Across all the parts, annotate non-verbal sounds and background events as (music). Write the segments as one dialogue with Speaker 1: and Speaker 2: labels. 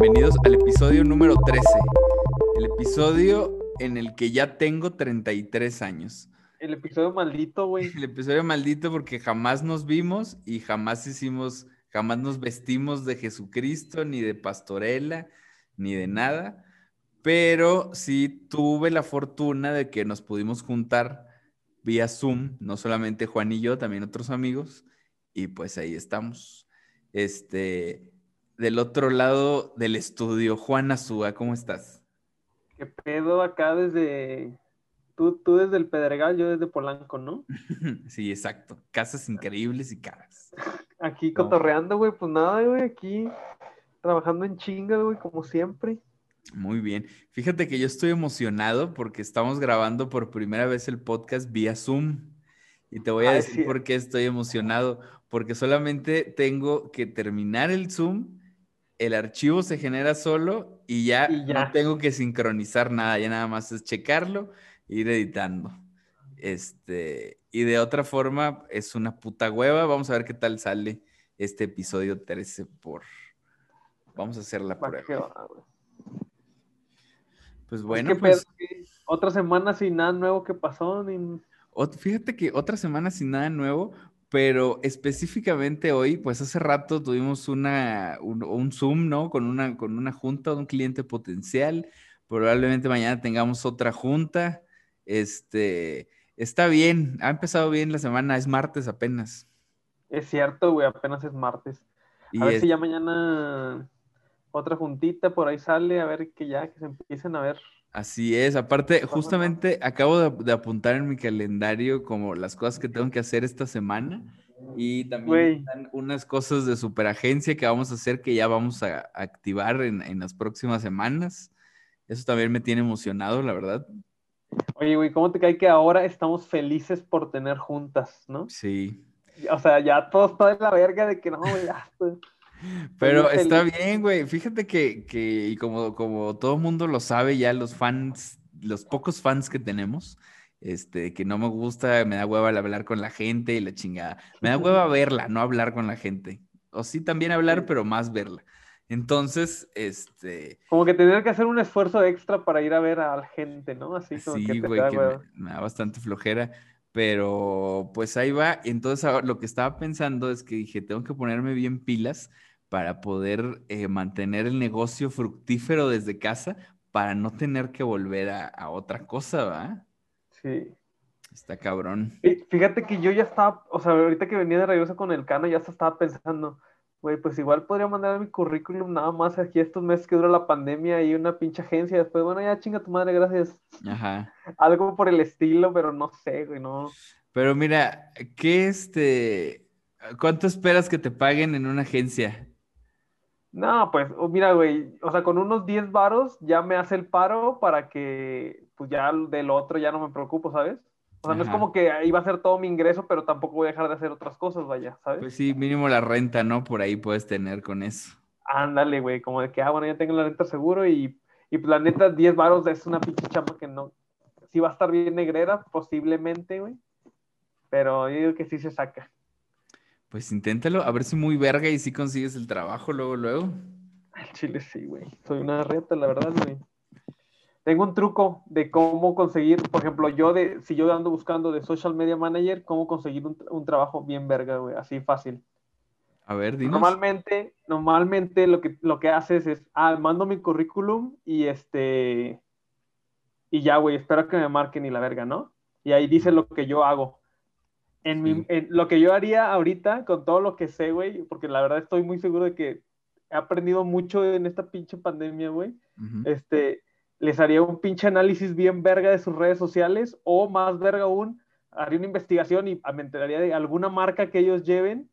Speaker 1: Bienvenidos al episodio número 13. El episodio en el que ya tengo 33 años.
Speaker 2: El episodio maldito, güey.
Speaker 1: El episodio maldito porque jamás nos vimos y jamás hicimos, jamás nos vestimos de Jesucristo, ni de pastorela, ni de nada. Pero sí tuve la fortuna de que nos pudimos juntar vía Zoom, no solamente Juan y yo, también otros amigos. Y pues ahí estamos. Este, del otro lado del estudio, Juan Azúa, ¿cómo estás?
Speaker 2: ¿Qué pedo acá desde... Tú, tú desde el Pedregal, yo desde Polanco, ¿no? (laughs)
Speaker 1: sí, exacto. Casas increíbles y caras. (laughs)
Speaker 2: Aquí cotorreando, güey, pues nada, güey, aquí trabajando en chinga, güey, como siempre.
Speaker 1: Muy bien. Fíjate que yo estoy emocionado porque estamos grabando por primera vez el podcast vía Zoom. Y te voy a decir por qué estoy emocionado. Porque solamente tengo que terminar el Zoom el archivo se genera solo y ya, no tengo que sincronizar nada, ya nada más es checarlo e ir editando. Este, y de otra forma, es una puta hueva. Vamos a ver qué tal sale este episodio 13 por. Vamos a hacer la prueba. Pues bueno, pues.
Speaker 2: Otra semana sin nada nuevo que pasó.
Speaker 1: Fíjate que otra semana sin nada nuevo, pero específicamente hoy, pues hace rato tuvimos una, un, Zoom, ¿no? Con una, con una junta de un cliente potencial. Probablemente mañana tengamos otra junta. Este, está bien, ha empezado bien la semana, es martes apenas.
Speaker 2: Es cierto, güey, apenas es martes. A ver si ya mañana otra juntita por ahí sale, a ver que ya, que se empiecen a ver
Speaker 1: Así es, aparte, justamente acabo de, apuntar en mi calendario como las cosas que tengo que hacer esta semana y también están unas cosas de superagencia que vamos a hacer que ya vamos a, activar en, las próximas semanas. Eso también me tiene emocionado, la verdad.
Speaker 2: Oye, güey, ¿cómo te cae que ahora estamos felices por tener juntas, no?
Speaker 1: Sí.
Speaker 2: O sea, ya todo está de la verga de que no, ya. (laughs)
Speaker 1: Pero está bien, güey. Fíjate que, que y como, como todo mundo lo sabe, ya los fans, los pocos fans que tenemos, este, que no me gusta, me da hueva hablar con la gente y la chingada. Me da hueva (laughs) verla, no hablar con la gente. O sí también hablar, pero más verla. Entonces, este...
Speaker 2: Como que tener que hacer un esfuerzo extra para ir a ver a la gente, ¿no? Así como
Speaker 1: sí, güey, que me, me, da bastante flojera. Pero pues ahí va. Entonces, lo que estaba pensando es que dije, tengo que ponerme bien pilas para poder eh, mantener el negocio fructífero desde casa para no tener que volver a, otra cosa, ¿va?
Speaker 2: Sí.
Speaker 1: Está cabrón.
Speaker 2: Fíjate que yo ya estaba, o sea, ahorita que venía de regreso con el cano, ya estaba pensando, güey, pues igual podría mandar mi currículum nada más aquí estos meses que dura la pandemia y una pinche agencia. Después, bueno, ya chinga tu madre, gracias.
Speaker 1: Ajá.
Speaker 2: Algo por el estilo, pero no sé, güey, no.
Speaker 1: Pero mira, ¿qué este. ¿Cuánto esperas que te paguen en una agencia?
Speaker 2: No, pues oh, mira, güey, o sea, con unos 10 varos ya me hace el paro para que, pues ya del otro ya no me preocupo, ¿sabes? O sea, no es como que ahí va a ser todo mi ingreso, pero tampoco voy a dejar de hacer otras cosas, vaya, ¿sabes?
Speaker 1: Pues sí, mínimo la renta, ¿no? Por ahí puedes tener con eso.
Speaker 2: Ándale, güey, como de que, ah, bueno, ya tengo la renta seguro y, y pues la neta, 10 varos es una pinche chamba que no, sí va a estar bien negrera, posiblemente, güey, pero yo digo que sí se saca.
Speaker 1: Pues inténtalo, a ver si muy verga y si consigues el trabajo luego, luego.
Speaker 2: Al chile sí, güey. Soy una reta, la verdad, güey. Tengo un truco de cómo conseguir, por ejemplo, yo de, si yo ando buscando de social media manager, cómo conseguir un, trabajo bien verga, güey, así fácil.
Speaker 1: A ver, dinos.
Speaker 2: Normalmente, normalmente lo que, lo que haces es, ah, mando mi currículum y este, y ya, güey, espero que me marquen y la verga, ¿no? Y ahí dice lo que yo hago. En, lo que yo haría ahorita, con todo lo que sé, güey, porque la verdad estoy muy seguro de que he aprendido mucho en esta pinche pandemia, güey. Este, les haría un pinche análisis bien verga de sus redes sociales, o más verga aún, haría una investigación y me enteraría de alguna marca que ellos lleven,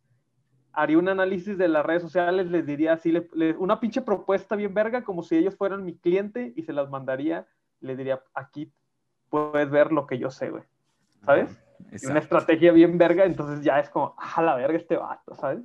Speaker 2: haría un análisis de las redes sociales, les diría así, una pinche propuesta bien verga, como si ellos fueran mi cliente, y se las mandaría, les diría, aquí puedes ver lo que yo sé, güey. ¿Sabes? Una estrategia bien verga, entonces ya es como, ah, la verga este vato, ¿sabes?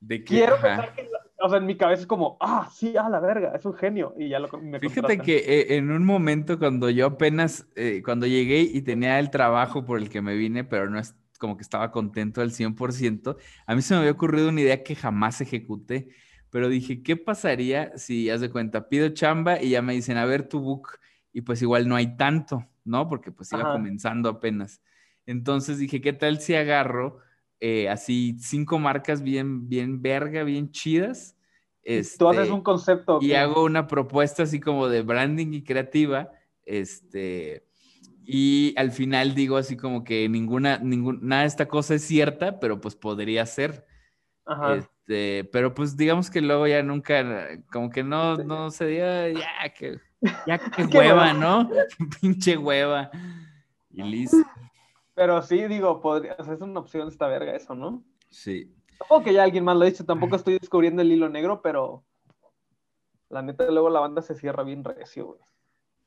Speaker 1: De
Speaker 2: Quiero pensar que, o sea, en mi cabeza es como, ah, sí, ah, la verga, es un genio, y ya lo me
Speaker 1: Fíjate que eh, en un momento cuando yo apenas, eh, cuando llegué y tenía el trabajo por el que me vine, pero no es como que estaba contento al 100%, a mí se me había ocurrido una idea que jamás ejecuté, pero dije, ¿qué pasaría si, haz de cuenta, pido chamba y ya me dicen, a ver tu book, y pues igual no hay tanto, ¿no? Porque pues iba comenzando apenas. Entonces dije, ¿qué tal si agarro eh, así cinco marcas bien, bien verga, bien chidas?
Speaker 2: Este, Tú haces un concepto.
Speaker 1: Y hago una propuesta así como de branding y creativa, este, y al final digo así como que ninguna, ninguna, nada de esta cosa es cierta, pero pues podría ser. Ajá. Este, pero pues digamos que luego ya nunca, como que no, no se dio, ya que, ya (laughs) que hueva, ¿no? (laughs) Pinche hueva. Y listo.
Speaker 2: Pero sí, digo, podría, es una opción esta verga eso, ¿no?
Speaker 1: Sí.
Speaker 2: Tampoco que ya alguien más lo ha dicho, tampoco estoy descubriendo el hilo negro, pero la neta luego la banda se cierra bien recio, güey.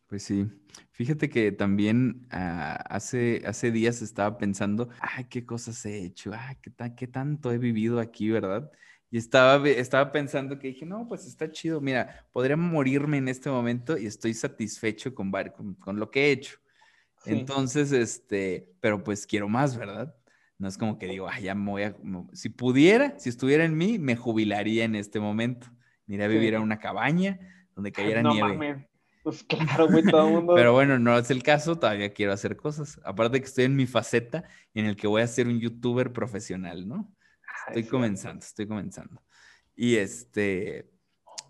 Speaker 1: Pues sí, fíjate que también ah, hace, hace días estaba pensando, ay, qué cosas he hecho, ay, qué, qué tanto he vivido aquí, ¿verdad? Y estaba, estaba pensando que dije, no, pues está chido, mira, podría morirme en este momento y estoy satisfecho con, con, lo que he hecho. Entonces, este, pero pues quiero más, ¿verdad? No es como que digo, ay, ya me voy a, si pudiera, si estuviera en mí, me jubilaría en este momento. Mira, vivir en una cabaña donde cayera nieve.
Speaker 2: Pues claro, güey, todo el mundo.
Speaker 1: Pero bueno, no es el caso, todavía quiero hacer cosas. Aparte que estoy en mi faceta en el que voy a ser un youtuber profesional, ¿no? Estoy comenzando, estoy comenzando. Y este,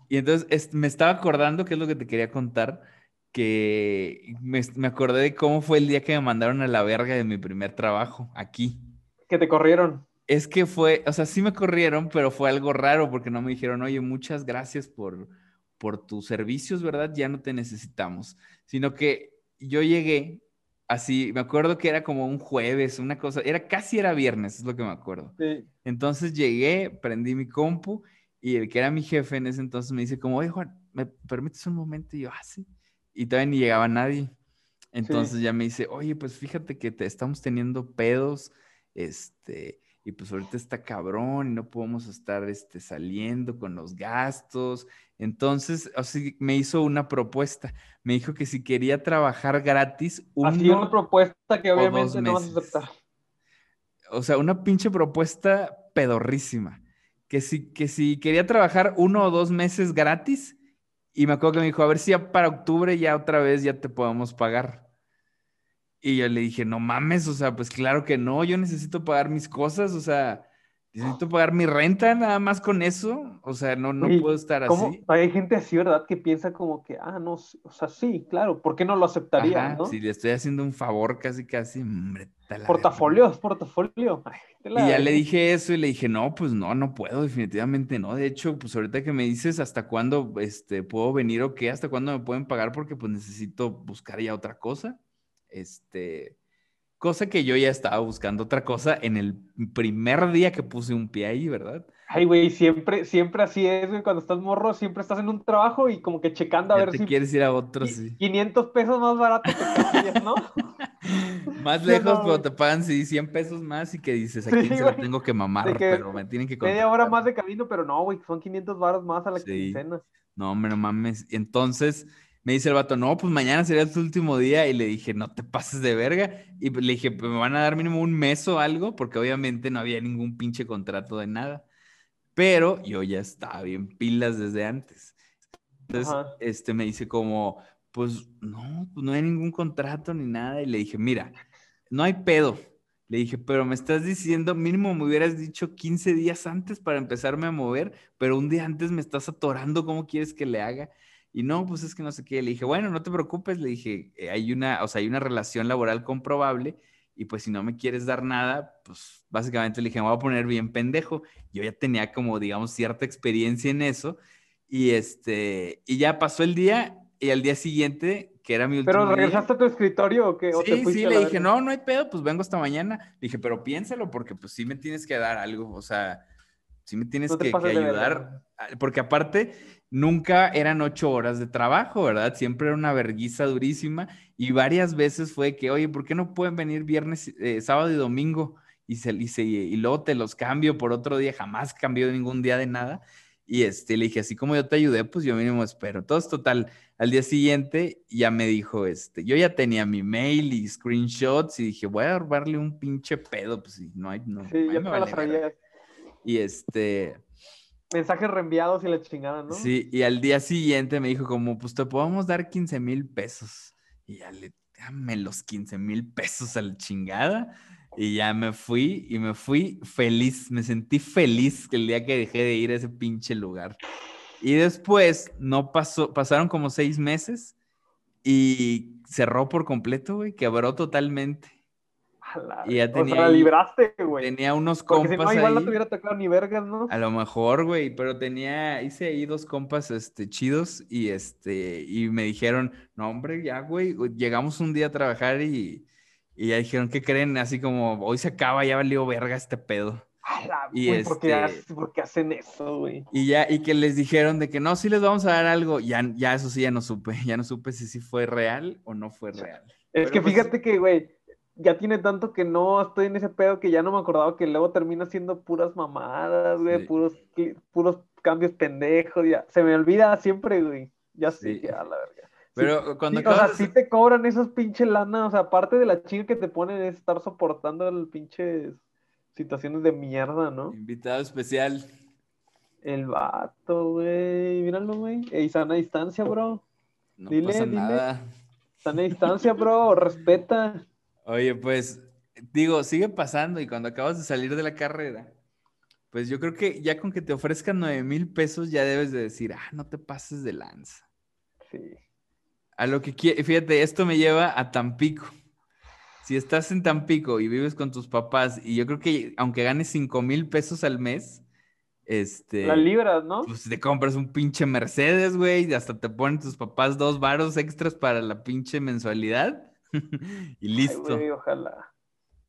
Speaker 1: y entonces me estaba acordando, que es lo que te quería contar, que me, me, acordé de cómo fue el día que me mandaron a la verga de mi primer trabajo, aquí.
Speaker 2: Que te corrieron.
Speaker 1: Es que fue, o sea, sí me corrieron, pero fue algo raro porque no me dijeron, oye, muchas gracias por, por tus servicios, ¿verdad? Ya no te necesitamos. Sino que yo llegué así, me acuerdo que era como un jueves, una cosa, era casi era viernes, es lo que me acuerdo. Sí. Entonces llegué, prendí mi compu y el que era mi jefe en ese entonces me dice como, oye Juan, ¿me permites un momento? Y yo, ah, sí. Y todavía ni llegaba nadie. Entonces ya me dice, oye, pues fíjate que te estamos teniendo pedos, este, y pues ahorita está cabrón y no podemos estar este, saliendo con los gastos. Entonces, así me hizo una propuesta. Me dijo que si quería trabajar gratis.
Speaker 2: Así una propuesta que obviamente no vas a aceptar.
Speaker 1: O sea, una pinche propuesta pedorrísima. Que si, que si quería trabajar uno o dos meses gratis, y me acuerdo que me dijo, a ver si ya para octubre ya otra vez ya te podemos pagar. Y yo le dije, no mames, o sea, pues claro que no, yo necesito pagar mis cosas, o sea, necesito pagar mi renta nada más con eso, o sea, no, no puedo estar así.
Speaker 2: Hay gente así, ¿verdad? Que piensa como que, ah, no, o sea, sí, claro, ¿por qué no lo aceptaría? ¿no?
Speaker 1: Si le estoy haciendo un favor casi, casi, hombre.
Speaker 2: Portafolio, (laughs) portafolio.
Speaker 1: y ya le dije eso y le dije, no, pues no, no puedo, definitivamente no. De hecho, pues ahorita que me dices hasta cuándo este, puedo venir o qué, hasta cuándo me pueden pagar porque pues necesito buscar ya otra cosa. Este, cosa que yo ya estaba buscando otra cosa en el primer día que puse un pie ahí, ¿verdad?
Speaker 2: Ay, güey, siempre, siempre así es, güey, cuando estás morro, siempre estás en un trabajo y como que checando a ver
Speaker 1: si... quieres ir a otro, sí.
Speaker 2: 500 pesos más barato que ¿no? (laughs)
Speaker 1: más (laughs) lejos, pero te pagan, sí, 100 pesos más y que dices, aquí se lo tengo que mamar, pero me tienen que
Speaker 2: Media hora más de camino, pero no, güey, son 500 baros más a la quincena.
Speaker 1: No, hombre, no mames. Entonces, me dice el vato, no, pues mañana sería tu último día. Y le dije, no te pases de verga. Y le dije, pues me van a dar mínimo un mes o algo, porque obviamente no había ningún pinche contrato de nada. Pero yo ya estaba bien pilas desde antes. Entonces, este me dice como, pues no, pues no hay ningún contrato ni nada. Y le dije, mira, no hay pedo. Le dije, pero me estás diciendo, mínimo me hubieras dicho 15 días antes para empezarme a mover, pero un día antes me estás atorando, ¿cómo quieres que le haga? Y no, pues es que no sé qué. Le dije, bueno, no te preocupes. Le dije, eh, hay una, o sea, hay una relación laboral comprobable y pues si no me quieres dar nada, pues básicamente le dije, me voy a poner bien pendejo. Yo ya tenía como, digamos, cierta experiencia en eso. Y este, y ya pasó el día y al día siguiente, que era mi último
Speaker 2: ¿Pero regresaste a tu escritorio o qué?
Speaker 1: sí, sí, le dije, no, no hay pedo, pues vengo esta mañana. Le dije, pero piénsalo porque pues sí me tienes que dar algo, o sea, sí me tienes que, que ayudar. Porque aparte, nunca eran ocho horas de trabajo, ¿verdad? Siempre era una verguiza durísima y varias veces fue que, oye, ¿por qué no pueden venir viernes, eh, sábado y domingo? Y, se, y, y, luego te los cambio por otro día, jamás cambió ningún día de nada. Y este, le dije, así como yo te ayudé, pues yo mínimo espero. Todo es total. Al día siguiente ya me dijo, este, yo ya tenía mi mail y screenshots y dije, voy a darle un pinche pedo, pues no hay, no.
Speaker 2: Sí, ya me, Y
Speaker 1: este,
Speaker 2: mensajes reenviados y la chingada, ¿no?
Speaker 1: Sí, y al día siguiente me dijo como, pues te podemos dar 15 mil pesos. Y ya le, dame los 15 mil pesos a la chingada. Y ya me fui y me fui feliz, me sentí feliz el día que dejé de ir a ese pinche lugar. Y después no pasó, pasaron como seis meses y cerró por completo, güey, quebró totalmente.
Speaker 2: Y ya tenía. O sea, la libraste, güey.
Speaker 1: Tenía unos compas. Si no,
Speaker 2: igual no te hubiera tocado ni vergas, ¿no?
Speaker 1: A lo mejor, güey, pero tenía. Hice ahí dos compas este, chidos y este. Y me dijeron, no, hombre, ya, güey. Llegamos un día a trabajar y. Y ya dijeron, ¿qué creen? Así como, hoy se acaba, ya valió verga este pedo.
Speaker 2: y este, ¿por, qué, hacen eso, güey?
Speaker 1: Y ya, y que les dijeron de que no, sí les vamos a dar algo. Ya, ya eso sí, ya no supe. (laughs) Ya no supe si sí fue real o no fue real.
Speaker 2: Es que pues fíjate que, güey, ya tiene tanto que no estoy en ese pedo que ya no me acordaba que luego termina siendo puras mamadas, güey, puros, puros cambios pendejos, ya. Se me olvida siempre, güey. Ya sí. ya la verga.
Speaker 1: Pero cuando
Speaker 2: O sea, sí te cobran esos pinches lana, o sea, aparte de la chinga que te ponen es estar soportando el pinche situaciones de mierda, ¿no?
Speaker 1: Invitado especial.
Speaker 2: El vato, güey. Míralo, güey. Ey, sana distancia, bro.
Speaker 1: No dile, pasa dile. nada.
Speaker 2: Sana distancia, bro. Respeta.
Speaker 1: Oye, pues, digo, sigue pasando y cuando acabas de salir de la carrera, pues yo creo que ya con que te ofrezcan nueve mil pesos ya debes de decir, ah, no te pases de lanza.
Speaker 2: Sí.
Speaker 1: A lo que fíjate, esto me lleva a Tampico. Si estás en Tampico y vives con tus papás, y yo creo que aunque ganes cinco mil pesos al mes, este.
Speaker 2: Las libras, ¿no?
Speaker 1: Pues te compras un pinche Mercedes, güey, y hasta te ponen tus papás dos varos extras para la pinche mensualidad. (laughs) y listo.
Speaker 2: ojalá.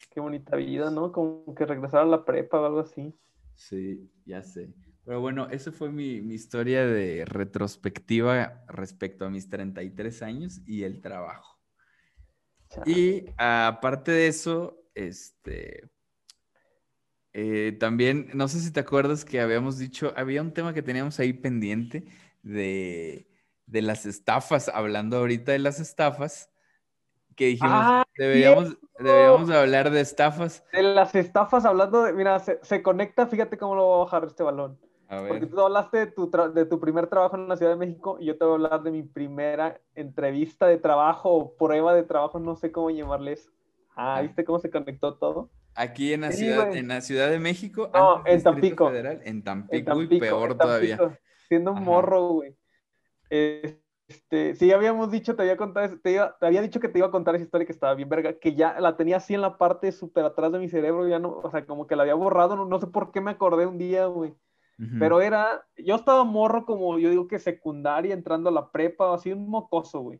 Speaker 2: Qué bonita vida, ¿no? Como que regresar a la prepa o algo así.
Speaker 1: Sí, ya sé. Pero bueno, esa fue mi, historia de retrospectiva respecto a mis 33 años y el trabajo. Y aparte de eso, este, eh, también, no sé si te acuerdas que habíamos dicho, había un tema que teníamos ahí pendiente de, de las estafas, hablando ahorita de las estafas que dijimos, ah, deberíamos, deberíamos hablar de estafas.
Speaker 2: De las estafas, hablando de, mira, se, conecta, fíjate cómo lo voy a bajar este balón. Porque tú hablaste de tu, de tu primer trabajo en la Ciudad de México y yo te voy a hablar de mi primera entrevista de trabajo o prueba de trabajo, no sé cómo llamarles. Ah, ah, ¿viste cómo se conectó todo?
Speaker 1: Aquí en la, ciudad, en la Ciudad de México.
Speaker 2: No, en Tampico.
Speaker 1: en Tampico. y peor todavía.
Speaker 2: Siendo un morro, güey. Este, sí, habíamos dicho, te había contado, te, había dicho que te iba a contar esa historia que estaba bien verga, que ya la tenía así en la parte súper atrás de mi cerebro, ya no, o sea, como que la había borrado, no, sé por qué me acordé un día, güey. Pero era, yo estaba morro como, yo digo que secundaria, entrando a la prepa, así un mocoso, güey.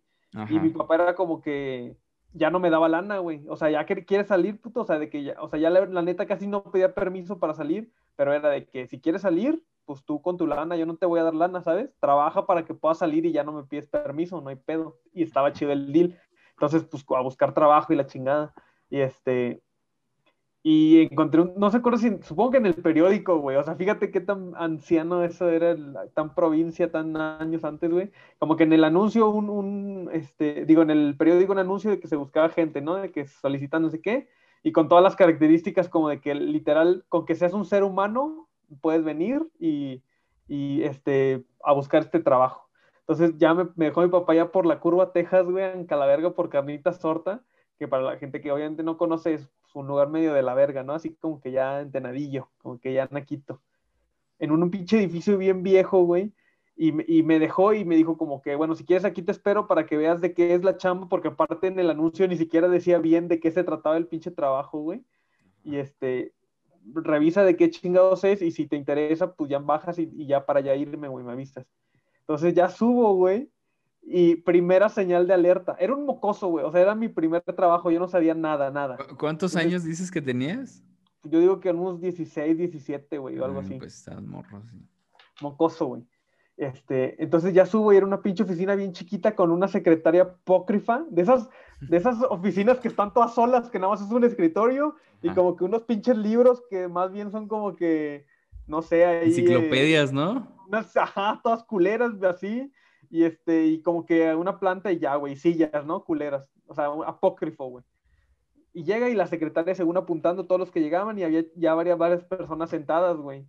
Speaker 2: Y mi papá era como que ya no me daba lana, güey. O sea, ya que quiere salir, puto, o sea, de que ya, o sea, ya la, la neta casi no pedía permiso para salir, pero era de que si quieres salir, pues tú con tu lana, yo no te voy a dar lana, ¿sabes? Trabaja para que puedas salir y ya no me pides permiso, no hay pedo. Y estaba chido el deal. Entonces, pues a buscar trabajo y la chingada. Y este, y encontré un, no sé acuerdo si, supongo que en el periódico, güey, o sea, fíjate qué tan anciano eso era, tan provincia, tan años antes, güey, como que en el anuncio, un, un, este, digo, en el periódico un anuncio de que se buscaba gente, ¿no? De que solicitan no sé qué, y con todas las características como de que literal, con que seas un ser humano, puedes venir y, y este, a buscar este trabajo. Entonces ya me, dejó mi papá ya por la curva Texas, güey, en Calaverga por Carnitas Sorta, que para la gente que obviamente no conoce es un lugar medio de la verga, ¿no? Así como que ya entenadillo, como que ya naquito. En un, pinche edificio bien viejo, güey. Y, y, me dejó y me dijo como que, bueno, si quieres aquí te espero para que veas de qué es la chamba, porque aparte en el anuncio ni siquiera decía bien de qué se trataba el pinche trabajo, güey. Y este, revisa de qué chingados es y si te interesa, pues ya bajas y, ya para ya irme, güey, me avisas. Entonces ya subo, güey, y primera señal de alerta. Era un mocoso, güey, o sea, era mi primer trabajo, yo no sabía nada, nada.
Speaker 1: ¿Cuántos años dices que tenías?
Speaker 2: Yo digo que unos 16, 17, güey, o algo ah, así.
Speaker 1: Pues estás morro, sí.
Speaker 2: Mocoso, güey. Este, entonces ya subo y era una pinche oficina bien chiquita con una secretaria apócrifa, de esas, de esas oficinas que están todas solas, que nada más es un escritorio y como que unos pinches libros que más bien son como que, no sé, ahí...
Speaker 1: Enciclopedias, ¿no?
Speaker 2: Unas, ajá, todas culeras, así, y este, y como que una planta y ya, güey, sillas, ¿no? Culeras, o sea, un apócrifo, güey. Y llega y la secretaria según apuntando todos los que llegaban y había ya varias, varias personas sentadas, güey.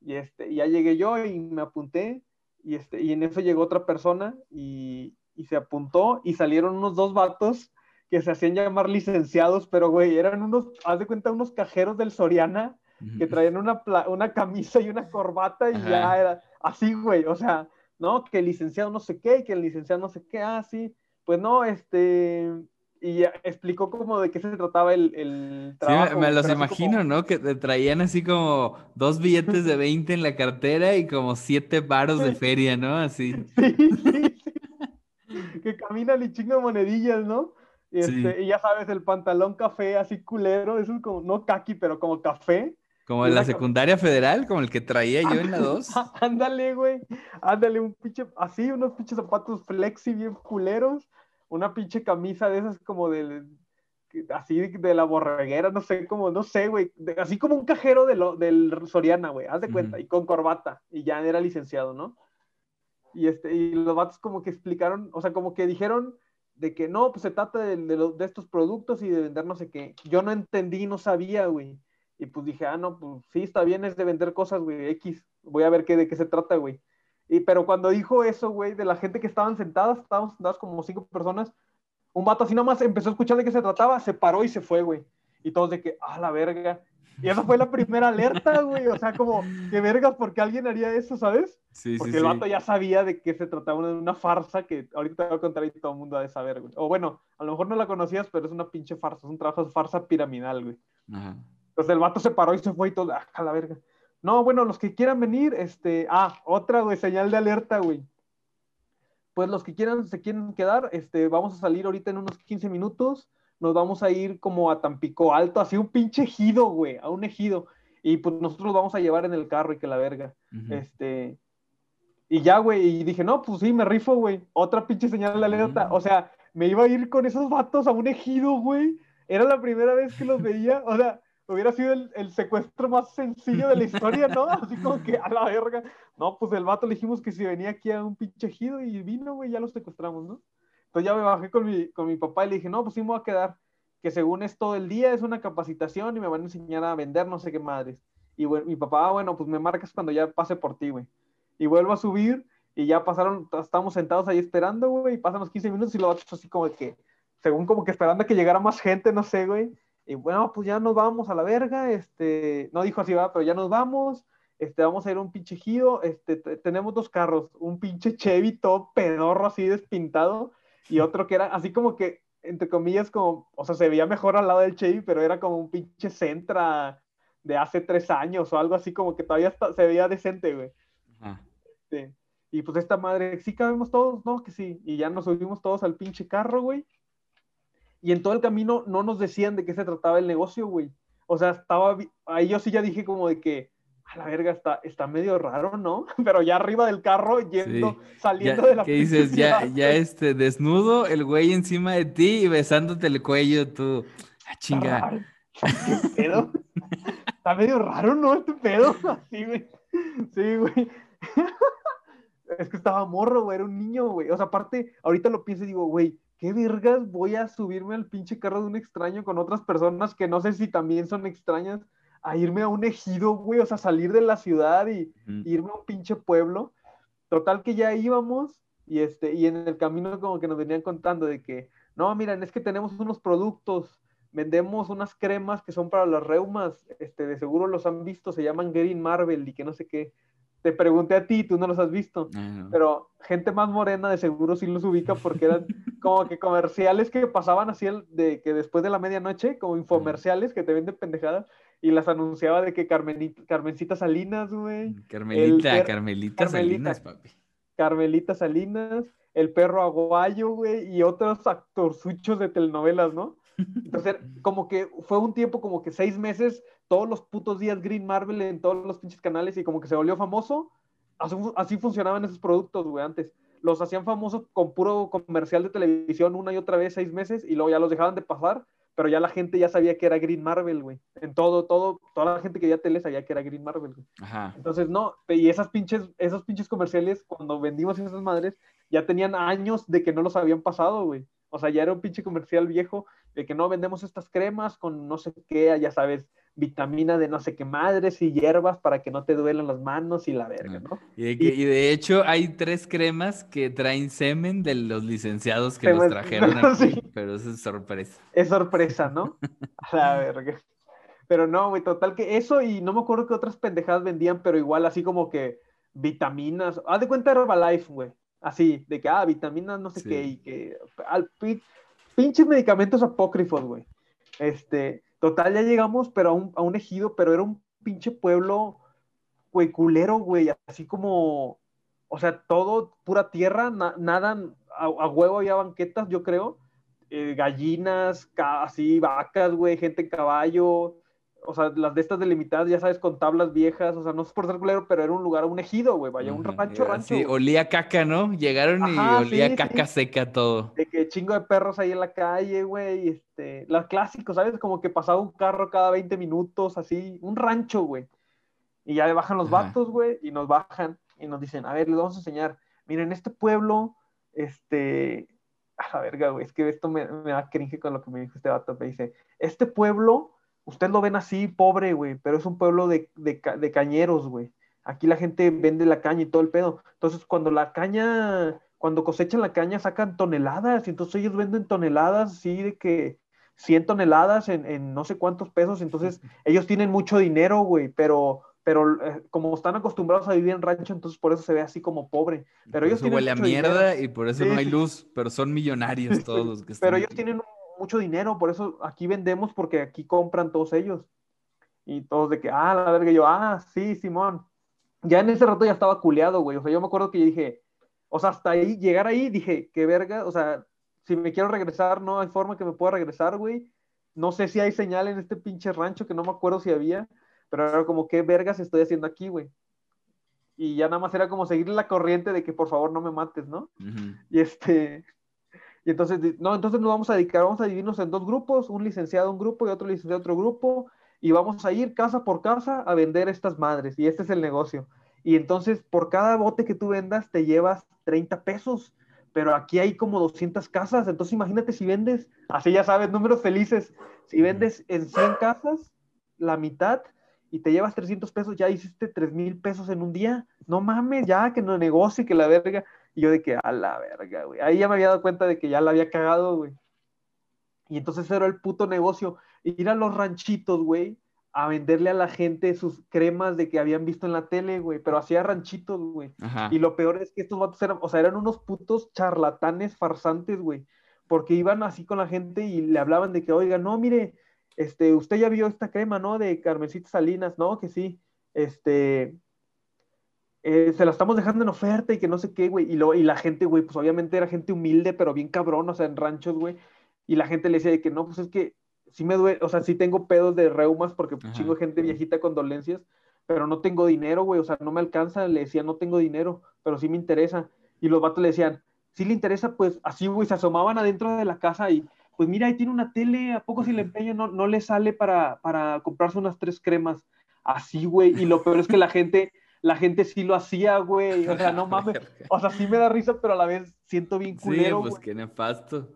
Speaker 2: Y, este, y ya llegué yo y me apunté y, este, y en eso llegó otra persona y, y se apuntó y salieron unos dos vatos que se hacían llamar licenciados, pero güey, eran unos, haz de cuenta, unos cajeros del Soriana que traían una, una camisa y una corbata y ya era así, güey, o sea, ¿no? Que el licenciado no sé qué, que el licenciado no sé qué, así, ah, pues no, este, y explicó como de qué se trataba el, el
Speaker 1: trabajo. Sí, me, los imagino, ¿no? Que te traían así como dos billetes de (laughs) 20 en la cartera y como siete varos de feria, ¿no? Así. (laughs) Sí, sí,
Speaker 2: sí. que caminan y chingan monedillas, ¿no? Y, este, y ya sabes, el pantalón café así culero, eso es como, no kaki, pero como café.
Speaker 1: Como en la secundaria federal, como el que traía yo en la 2. (laughs)
Speaker 2: ándale, güey. Ándale, un pinche, así, unos pinches zapatos flexi bien culeros una pinche camisa de esas como de, así de la borreguera, no sé, como, no sé, güey, así como un cajero de lo, del Soriana, güey, haz de cuenta, y con corbata, y ya era licenciado, ¿no? Y, este, y los vatos como que explicaron, o sea, como que dijeron de que no, pues se trata de, de, estos productos y de vender no sé qué. Yo no entendí, no sabía, güey. Y pues dije, ah, no, pues sí, está bien, es de vender cosas, güey, X. Voy a ver qué, de qué se trata, güey. Y, pero cuando dijo eso, güey, de la gente que estaban sentadas, estábamos sentadas como cinco personas, un vato así nomás empezó a escuchar de qué se trataba, se paró y se fue, güey. Y todos de que, ah, la verga. Y esa fue la primera alerta, güey. O sea, como, qué vergas, ¿por qué alguien haría eso, sabes? Sí, Porque el vato ya sabía de qué se trataba de una farsa que ahorita te voy a contar y todo el mundo ha de saber, güey. O bueno, a lo mejor no la conocías, pero es una pinche farsa, es un trabajo de farsa piramidal, güey. Ajá. Entonces el vato se paró y se fue y todo, ah, la verga. No, bueno, los que quieran venir, este, ah, otra, güey, señal de alerta, güey. Pues los que quieran, se quieren quedar, este, vamos a salir ahorita en unos 15 minutos, nos vamos a ir como a Tampico Alto, así un pinche ejido, güey, a un ejido. Y pues nosotros vamos a llevar en el carro y que la verga. Este, y ya, güey, y dije, no, pues sí, me rifo, güey. Otra pinche señal de alerta. O sea, me iba a ir con esos vatos a un ejido, güey. Era la primera vez que los veía. O sea, hubiera sido el, secuestro más sencillo de la historia, ¿no? (laughs) Así como que a la verga. No, pues el vato le dijimos que si venía aquí a un pinche ejido y vino, güey, ya lo secuestramos, ¿no? Entonces ya me bajé con mi, con mi papá y le dije, no, pues sí me voy a quedar, que según es todo el día, es una capacitación y me van a enseñar a vender no sé qué madres. Y bueno, mi papá, ah, bueno, pues me marcas cuando ya pase por ti, güey. Y vuelvo a subir y ya pasaron, estamos sentados ahí esperando, güey, y pasan los 15 minutos y lo vatos así como que, según como que esperando a que llegara más gente, no sé, güey y bueno, pues ya nos vamos a la verga, este, no dijo así, va, pero ya nos vamos, este, vamos a ir a un pinche giro, este, tenemos dos carros, un pinche Chevy todo pedorro así despintado, y (laughs) otro que era así como que, entre comillas, como, o sea, se veía mejor al lado del Chevy, pero era como un pinche Centra de hace tres años o algo así como que todavía se veía decente, güey. Este, y pues esta madre, sí cabemos todos, ¿no? Que sí. Y ya nos subimos todos al pinche carro, güey y en todo el camino no nos decían de qué se trataba el negocio, güey. O sea, estaba, ahí yo sí ya dije como de que, a la verga, está, está medio raro, ¿no? (laughs) Pero ya arriba del carro, yendo, saliendo de la
Speaker 1: ¿Qué dices? Ya, ya (laughs) este, desnudo, el güey encima de ti y besándote el cuello, tú. Ah, chinga.
Speaker 2: ¿Qué pedo? está medio raro, ¿no? Este pedo. (laughs) Así, güey. Sí, güey. es que estaba morro, güey, era un niño, güey. O sea, aparte, ahorita lo pienso y digo, güey, ¿qué vergas voy a subirme al pinche carro de un extraño con otras personas que no sé si también son extrañas a irme a un ejido, güey? O sea, salir de la ciudad y irme a un pinche pueblo. Total que ya íbamos y, este, y en el camino como que nos venían contando de que, no, miren, es que tenemos unos productos, vendemos unas cremas que son para las reumas, este, de seguro los han visto, se llaman Green Marvel y que no sé qué te pregunté a ti, tú no los has visto, ah, pero gente más morena de seguro sí los ubica porque eran como que comerciales que pasaban así de que después de la medianoche, como infomerciales que te venden pendejadas y las anunciaba de que Carmenita, Carmencita Salinas, güey.
Speaker 1: Carmelita, Carmelita, Salinas, papi.
Speaker 2: Carmelita Salinas, el perro aguayo, güey, y otros actorzuchos de telenovelas, ¿no? Entonces, como que fue un tiempo como que seis meses todos los putos días Green Marvel en todos los pinches canales y como que se volvió famoso. Así, funcionaban esos productos, güey, antes. Los hacían famosos con puro comercial de televisión una y otra vez seis meses y luego ya los dejaban de pasar, pero ya la gente ya sabía que era Green Marvel, güey. En todo, todo, toda la gente que veía tele sabía que era Green Marvel, güey. Ajá. Entonces, no, y esas pinches, esos pinches comerciales, cuando vendimos esas madres, ya tenían años de que no los habían pasado, güey. O sea, ya era un pinche comercial viejo de que no vendemos estas cremas con no sé qué, ya sabes, vitamina de no sé qué madres y hierbas para que no te duelan las manos y la verga, ¿no?
Speaker 1: Y de, hecho hay tres cremas que traen semen de los licenciados que los trajeron (laughs) aquí, pero eso es sorpresa.
Speaker 2: Es sorpresa, ¿no? (laughs) A la verga. Pero no, güey, total que eso y no me acuerdo qué otras pendejadas vendían, pero igual así como que vitaminas. Haz de cuenta Herbalife, güey. Así, de que, ah, vitaminas no sé qué, y que. Al, pinches medicamentos apócrifos, güey. Este, total, ya llegamos, pero a un, a un ejido, pero era un pinche pueblo, güey, culero, güey. Así como. O sea, todo pura tierra, nada, a, huevo había banquetas, yo creo. Eh, gallinas, así, vacas, güey, gente en caballo, o sea, las de estas delimitadas, ya sabes, con tablas viejas, o sea, no es por ser culero, pero era un lugar, un ejido, güey, vaya, un rancho, rancho.
Speaker 1: Sí, olía caca, ¿no? Llegaron y olía caca seca todo.
Speaker 2: De que chingo de perros ahí en la calle, güey, este, las clásicos, ¿sabes? Como que pasaba un carro cada 20 minutos, así, un rancho, güey. Y ya bajan los vatos, güey, y nos bajan y nos dicen, a ver, les vamos a enseñar, miren, este pueblo, este, a la verga, güey, es que esto me, me da cringe con lo que me dijo este vato, me dice, este pueblo Ustedes lo ven así, pobre, güey, pero es un pueblo de, cañeros, güey. Aquí la gente vende la caña y todo el pedo. Entonces, cuando la caña, cuando cosechan la caña, sacan toneladas, y entonces ellos venden toneladas así de que 100 toneladas en, no sé cuántos pesos. Entonces, (laughs) ellos tienen mucho dinero, güey, pero pero eh, como están acostumbrados a vivir en rancho, entonces por eso se ve así como pobre. Pero ellos
Speaker 1: huele a mierda y por eso no hay luz, pero son millonarios todos los que (laughs)
Speaker 2: están. Pero ellos tienen un mucho dinero, por eso aquí vendemos porque aquí compran todos ellos. Y todos de que, ah, la verga, yo, ah, sí, Simón. Ya en ese rato ya estaba culeado, güey. O sea, yo me acuerdo que yo dije, o sea, hasta ahí, llegar ahí, dije, qué verga, o sea, si me quiero regresar, no hay forma que me pueda regresar, güey. No sé si hay señal en este pinche rancho, que no me acuerdo si había, pero era como, qué vergas estoy haciendo aquí, güey. Y ya nada más era como seguir la corriente de que por favor no me mates, ¿no? Y este, y entonces, no, entonces nos vamos a dedicar, vamos a dividirnos en dos grupos, un licenciado un grupo y otro licenciado otro grupo, y vamos a ir casa por casa a vender estas madres, y este es el negocio. Y entonces, por cada bote que tú vendas, te llevas 30 pesos, pero aquí hay como 200 casas, entonces imagínate si vendes, así ya sabes, números felices, si vendes en 100 casas, la mitad, y te llevas 300 pesos, ya hiciste 3 mil pesos en un día, no mames, ya que no negocie, que la verga. Y yo de que, a la verga, güey. Ahí ya me había dado cuenta de que ya la había cagado, güey. Y entonces era el puto negocio. Ir a los ranchitos, güey, a venderle a la gente sus cremas de que habían visto en la tele, güey. Pero hacía ranchitos, güey. Y lo peor es que estos vatos eran, o sea, eran unos putos charlatanes farsantes, güey. Porque iban así con la gente y le hablaban de que, oiga, no, mire, este, usted ya vio esta crema, ¿no? De Carmencita Salinas, ¿no? Que sí. Este, eh, se la estamos dejando en oferta y que no sé qué, güey. Y, y la gente, güey, pues obviamente era gente humilde, pero bien cabrón, o sea, en ranchos, güey. Y la gente le decía de que no, pues es que sí me duele, o sea, sí tengo pedos de reumas porque pues, chingo gente viejita con dolencias, pero no tengo dinero, güey, o sea, no me alcanza. Le decía, no tengo dinero, pero sí me interesa. Y los vatos le decían, si le interesa, pues así, güey, se asomaban adentro de la casa y, pues mira, ahí tiene una tele, ¿a poco si le empeña no, no le sale para, para comprarse unas tres cremas? Así, güey, y lo peor es que la gente la gente sí lo hacía, güey. O sea, no (laughs) mames. O sea, sí me da risa, pero a la vez siento bien culero.
Speaker 1: Sí, pues qué nefasto.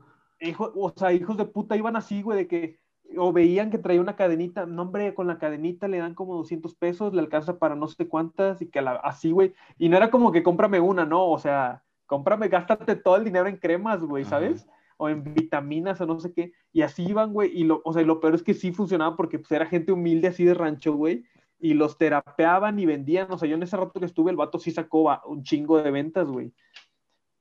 Speaker 2: o sea, hijos de puta iban así, güey, de que o veían que traía una cadenita, no hombre, con la cadenita le dan como 200 pesos, le alcanza para no sé cuántas y que así, güey. Y no era como que cómprame una, no, o sea, cómprame, gástate todo el dinero en cremas, güey, ¿sabes? O en vitaminas o no sé qué. Y así iban, güey. Y lo, o sea, lo peor es que sí funcionaba porque pues, era gente humilde así de rancho, güey y los terapeaban y vendían. O sea, yo en ese rato que estuve, el vato sí sacó un chingo de ventas, güey.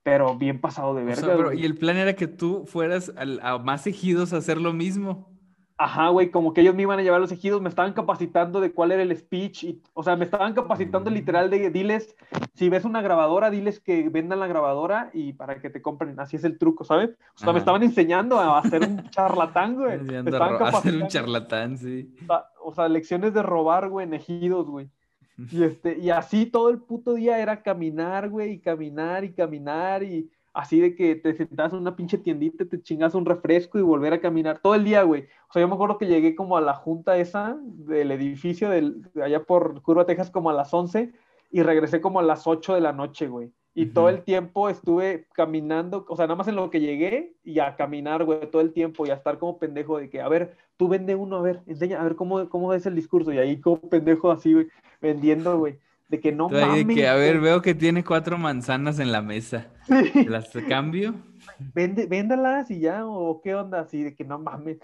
Speaker 2: Pero bien pasado de verga.
Speaker 1: y el plan era que tú fueras a más ejidos a hacer lo mismo.
Speaker 2: Ajá, güey, como que ellos me iban a llevar los ejidos, me estaban capacitando de cuál era el speech, y, o sea, me estaban capacitando literal de, diles, si ves una grabadora, diles que vendan la grabadora y para que te compren, así es el truco, ¿sabes? O sea, me estaban enseñando a hacer un charlatán, güey. (laughs) Me estaban
Speaker 1: a hacer un charlatán, sí.
Speaker 2: O sea, lecciones de robar, güey, en ejidos, güey. Y, este, y así todo el puto día era caminar, güey, y caminar y caminar y así de que te sentas en una pinche tiendita, te chingas un refresco y volver a caminar todo el día, güey. O sea, yo me acuerdo que llegué como a la junta esa del edificio de allá por Curva, Texas, como a las 11 y regresé como a las 8 de la noche, güey. Y todo el tiempo estuve caminando, o sea, nada más en lo que llegué y a caminar, güey, todo el tiempo y a estar como pendejo de que, a ver, tú vende uno, a ver, enseña, a ver cómo, cómo es el discurso. Y ahí como pendejo así, güey, vendiendo, güey. De que no
Speaker 1: mames. De que, a ver, veo que tiene cuatro manzanas en la mesa. ¿Las cambio?
Speaker 2: Vende, véndalas y ya, o qué onda, así de que no mames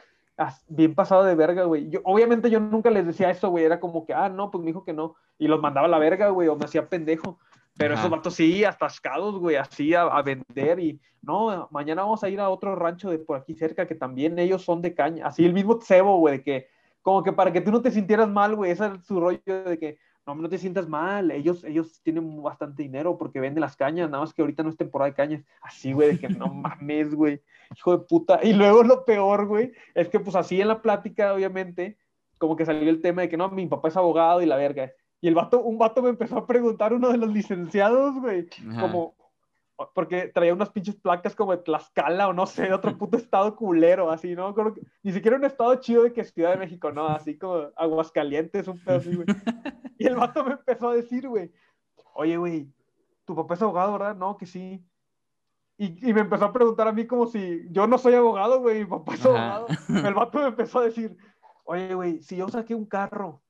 Speaker 2: bien pasado de verga, güey. Yo, obviamente yo nunca les decía eso, güey. Era como que, ah, no, pues me dijo que no. Y los mandaba a la verga, güey, o me hacía pendejo. Pero esos vatos sí, atascados, güey, así a, vender. Y no, mañana vamos a ir a otro rancho de por aquí cerca que también ellos son de caña. Así el mismo cebo, güey, de que, como que para que tú no te sintieras mal, güey. Ese es su rollo de que, no, no te sientas mal. Ellos, ellos tienen bastante dinero porque venden las cañas. Nada más que ahorita no es temporada de cañas. Así, güey, de que no (laughs) mames, güey hijo de puta. Y luego lo peor, güey, es que pues así en la plática, obviamente, como que salió el tema de que no, mi papá es abogado y la verga. Y el vato, un vato me empezó a preguntar, uno de los licenciados, güey, como, porque traía unas pinches placas como de Tlaxcala o no sé, de otro (laughs) puto estado culero, así, ¿no? ni siquiera un estado chido de que Ciudad de México, no, así como Aguascalientes, un pedo así, güey. (laughs) Y el vato me empezó a decir, güey, oye, güey, tu papá es abogado, ¿verdad? No, que sí. Y, me empezó a preguntar a mí como si yo no soy abogado, güey, mi papá es abogado. El vato me empezó a decir, oye, güey, si yo saqué un carro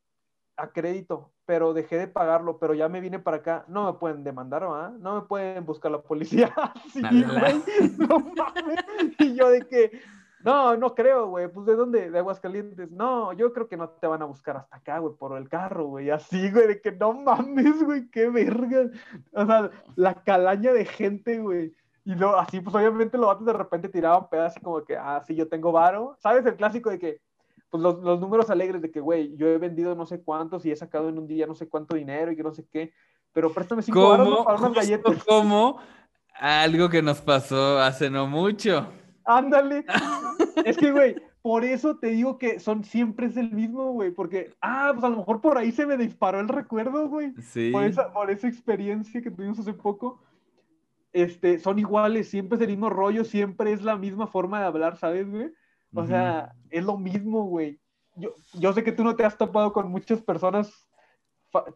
Speaker 2: a crédito, pero dejé de pagarlo, pero ya me vine para acá, no me pueden demandar, ¿ah? No me pueden buscar la policía. (laughs) sí, güey, no mames. Y yo de que, no, no creo, güey. Pues de dónde? De Aguascalientes. No, yo creo que no te van a buscar hasta acá, güey, por el carro, güey. Así, güey, de que no mames, güey, qué verga. O sea, la calaña de gente, güey. Y luego, así, pues obviamente los vatos de repente tiraban pedazos como que, ah, sí, yo tengo varo. ¿Sabes el clásico de que, pues los, los números alegres de que, güey, yo he vendido no sé cuántos y he sacado en un día no sé cuánto dinero y que no sé qué, pero préstame cinco varos para unas galletas.
Speaker 1: Como algo que nos pasó hace no mucho.
Speaker 2: Ándale. (laughs) es que, güey, por eso te digo que son siempre es el mismo, güey, porque, ah, pues a lo mejor por ahí se me disparó el recuerdo, güey. Sí. Por esa, por esa experiencia que tuvimos hace poco este, son iguales, siempre es el mismo rollo, siempre es la misma forma de hablar, ¿sabes, güey? O sea, es lo mismo, güey. Yo, yo sé que tú no te has topado con muchas personas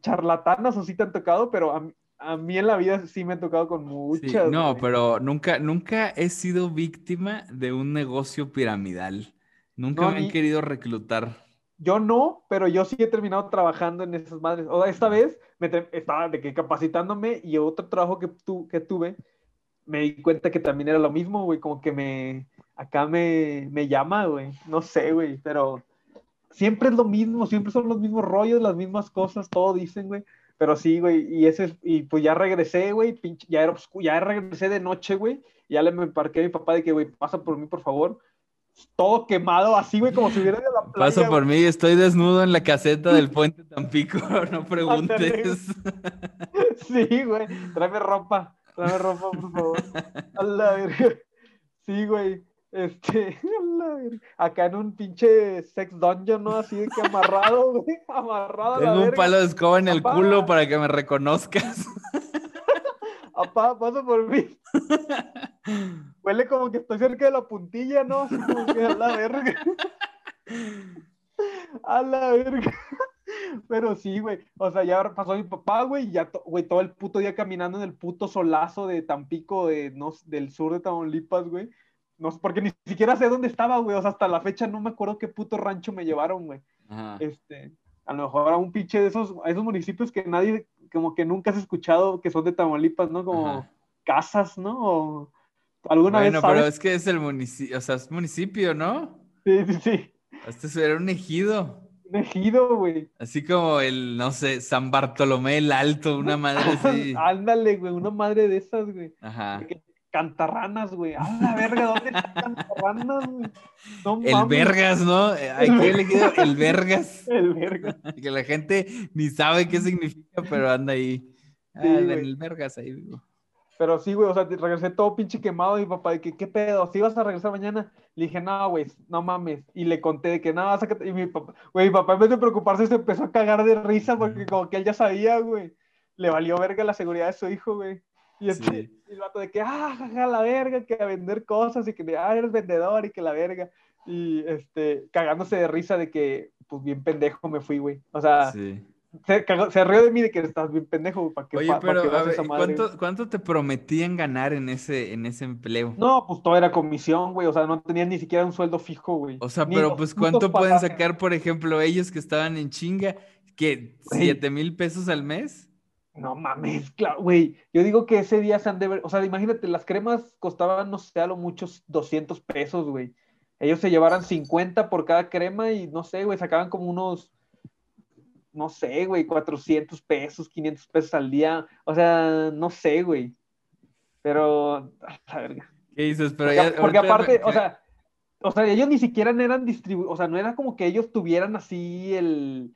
Speaker 2: charlatanas o sí te han tocado, pero a, a mí en la vida sí me han tocado con muchas.
Speaker 1: no, pero nunca, nunca he sido víctima de un negocio piramidal. Nunca me han querido reclutar.
Speaker 2: Yo no, pero yo sí he terminado trabajando en esas madres. O sea, esta vez me estaba de que capacitándome y otro trabajo que, tu, que tuve, me di cuenta que también era lo mismo, güey, como que me, acá me, me llama, güey, no sé, güey, pero siempre es lo mismo, siempre son los mismos rollos, las mismas cosas, todo dicen, güey, pero sí, güey, y ese, y pues ya regresé, güey, ya, era, ya regresé de noche, güey, ya le me parqué a mi papá de que, güey, pasa por mí, por favor, todo quemado, así, güey, como si hubiera ido a la
Speaker 1: playa. Paso por mí, estoy desnudo en la caseta del puente Tampico, (laughs) no preguntes.
Speaker 2: Sí, güey, tráeme ropa, tráeme ropa, por favor. (laughs) A la verga. Sí, güey. Este, (laughs) a la verga. acá en un pinche sex dungeon, ¿no? Así de que amarrado, güey, (laughs) amarrado.
Speaker 1: Tengo un palo de escoba en el culo para que me reconozcas. (laughs)
Speaker 2: Apá, pasa por mí. Huele como que estoy cerca de la puntilla, ¿no? Así como que a la verga. A la verga. Pero sí, güey. O sea, ya pasó mi papá, güey, y ya, güey, todo el puto día caminando en el puto solazo de Tampico, de, no, del sur de Tamaulipas, güey. No, porque ni siquiera sé dónde estaba, güey. O sea, hasta la fecha no me acuerdo qué puto rancho me llevaron, güey. Este, a lo mejor a un pinche de esos, esos municipios que nadie, como que nunca has escuchado que son de Tamaulipas, ¿no? Como casas, ¿no? O,
Speaker 1: ¿Alguna bueno, pero es que es el municipio, o sea, es municipio, ¿no?
Speaker 2: Sí, sí, sí.
Speaker 1: Este era un ejido.
Speaker 2: Un ejido, güey.
Speaker 1: Así como el, no sé, San Bartolomé el Alto, una madre así. (laughs)
Speaker 2: Ándale, güey, una madre de esas, güey. Ajá. Cantarranas, güey. ¡Ah, la verga! ¿Dónde están cantarranas, güey?
Speaker 1: No, el Vergas, ¿no? Hay que elegir el Vergas. (laughs)
Speaker 2: el Vergas. (laughs)
Speaker 1: que la gente ni sabe qué significa, pero anda ahí. Ah, el Vergas ahí, güey.
Speaker 2: Pero sí, güey, o sea, regresé todo pinche quemado y papá, de que, ¿qué pedo? ¿Sí vas a regresar mañana? Le dije, no, güey, no mames. Y le conté de que, no, sácate. Y mi papá, güey, mi papá en vez de preocuparse se empezó a cagar de risa porque como que él ya sabía, güey. Le valió verga la seguridad de su hijo, güey. Y este, el vato de que, ah, jaja, la verga, que a vender cosas y que, ah, eres vendedor y que la verga. Y, este, cagándose de risa de que, pues, bien pendejo me fui, güey. O sea, se, rió de mí de que estás bien pendejo. ¿para
Speaker 1: Oye, pero ¿cuánto, ¿cuánto, te prometían ganar en ese, en ese empleo?
Speaker 2: No, pues todo era comisión, güey. O sea, no tenían ni siquiera un sueldo fijo, güey.
Speaker 1: O sea, pero pues ¿cuánto pueden sacar, por ejemplo, ellos que estaban en chinga? ¿Que siete mil pesos al mes?
Speaker 2: No mames, claro, güey. Yo digo que ese día se han de ver, o sea, imagínate, las cremas costaban, no sé, a lo muchos 200 pesos, güey. Ellos se llevaran 50 por cada crema y no sé, güey, sacaban como unos no sé, güey, 400 pesos, 500 pesos al día. O sea, no sé, güey. Pero, la verga.
Speaker 1: ¿Qué dices? Pero
Speaker 2: porque, ya, porque aparte, o sea, o sea, ellos ni siquiera eran distribuidores, o sea, no era como que ellos tuvieran así el,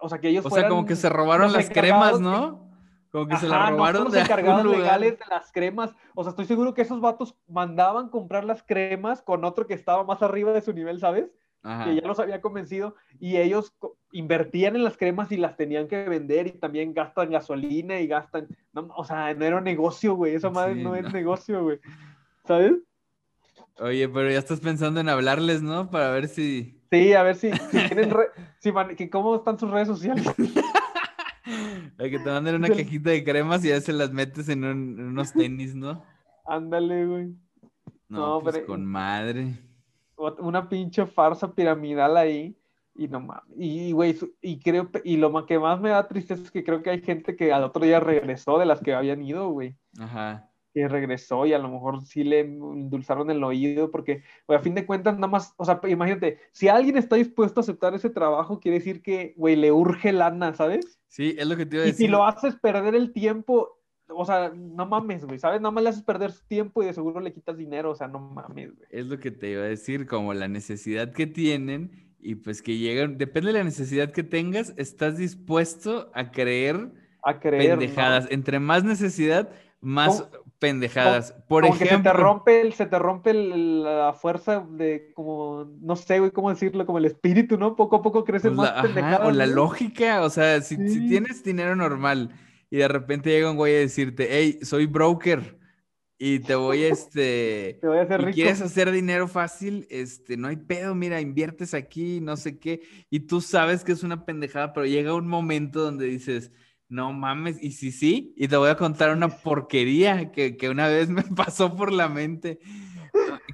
Speaker 2: o sea, que ellos
Speaker 1: O sea, como que se robaron las cremas, ¿no? Como que se las robaron
Speaker 2: no de los encargados legales de las cremas. O sea, estoy seguro que esos vatos mandaban comprar las cremas con otro que estaba más arriba de su nivel, ¿sabes? que ya los había convencido, y ellos invertían en las cremas y las tenían que vender y también gastan gasolina y gastan, o sea, no era un negocio, güey, esa madre no, es negocio, güey, ¿sabes?
Speaker 1: Oye, pero ya estás pensando en hablarles, ¿no? Para ver si...
Speaker 2: Sí, a ver si, tienen, si (laughs) cómo están sus redes sociales.
Speaker 1: Hay que te manden una cajita de cremas y ya se las metes en, unos tenis, ¿no?
Speaker 2: Ándale, güey.
Speaker 1: No, pues con madre
Speaker 2: una pinche farsa piramidal ahí. Y no mames. Y, güey, y creo, y lo que más me da tristeza es que creo que hay gente que al otro día regresó de las que habían ido, güey.
Speaker 1: Ajá.
Speaker 2: Que regresó y a lo mejor sí le endulzaron el oído, porque, güey, a fin de cuentas, nada más, o sea, imagínate, si alguien está dispuesto a aceptar ese trabajo, quiere decir que, güey, le urge lana, ¿sabes?
Speaker 1: Sí, es lo que te iba a decir.
Speaker 2: Y si lo haces perder el tiempo, o sea, no mames, güey, ¿sabes? Nada más le haces perder su tiempo y de seguro le quitas dinero, o sea, no mames, güey.
Speaker 1: Es lo que te iba a decir, como la necesidad que tienen y pues que llegan, depende de la necesidad que tengas, estás dispuesto a creer,
Speaker 2: a creer
Speaker 1: pendejadas. Entre más necesidad, más pendejadas. Por ejemplo.
Speaker 2: se te rompe, se te rompe la fuerza de como, no sé, güey, cómo decirlo, como el espíritu, ¿no? Poco a poco crece pues más pendejadas.
Speaker 1: O la lógica, o sea, si, si tienes dinero normal y de repente llega un güey a decirte, hey, soy broker y te voy, (laughs) este,
Speaker 2: te voy a hacer rico.
Speaker 1: quieres hacer dinero fácil, este, no hay pedo, mira, inviertes aquí, no sé qué, y tú sabes que es una pendejada, pero llega un momento donde dices, no mames, y sí, sí, y te voy a contar una porquería que, que una vez (laughs) me pasó por la mente.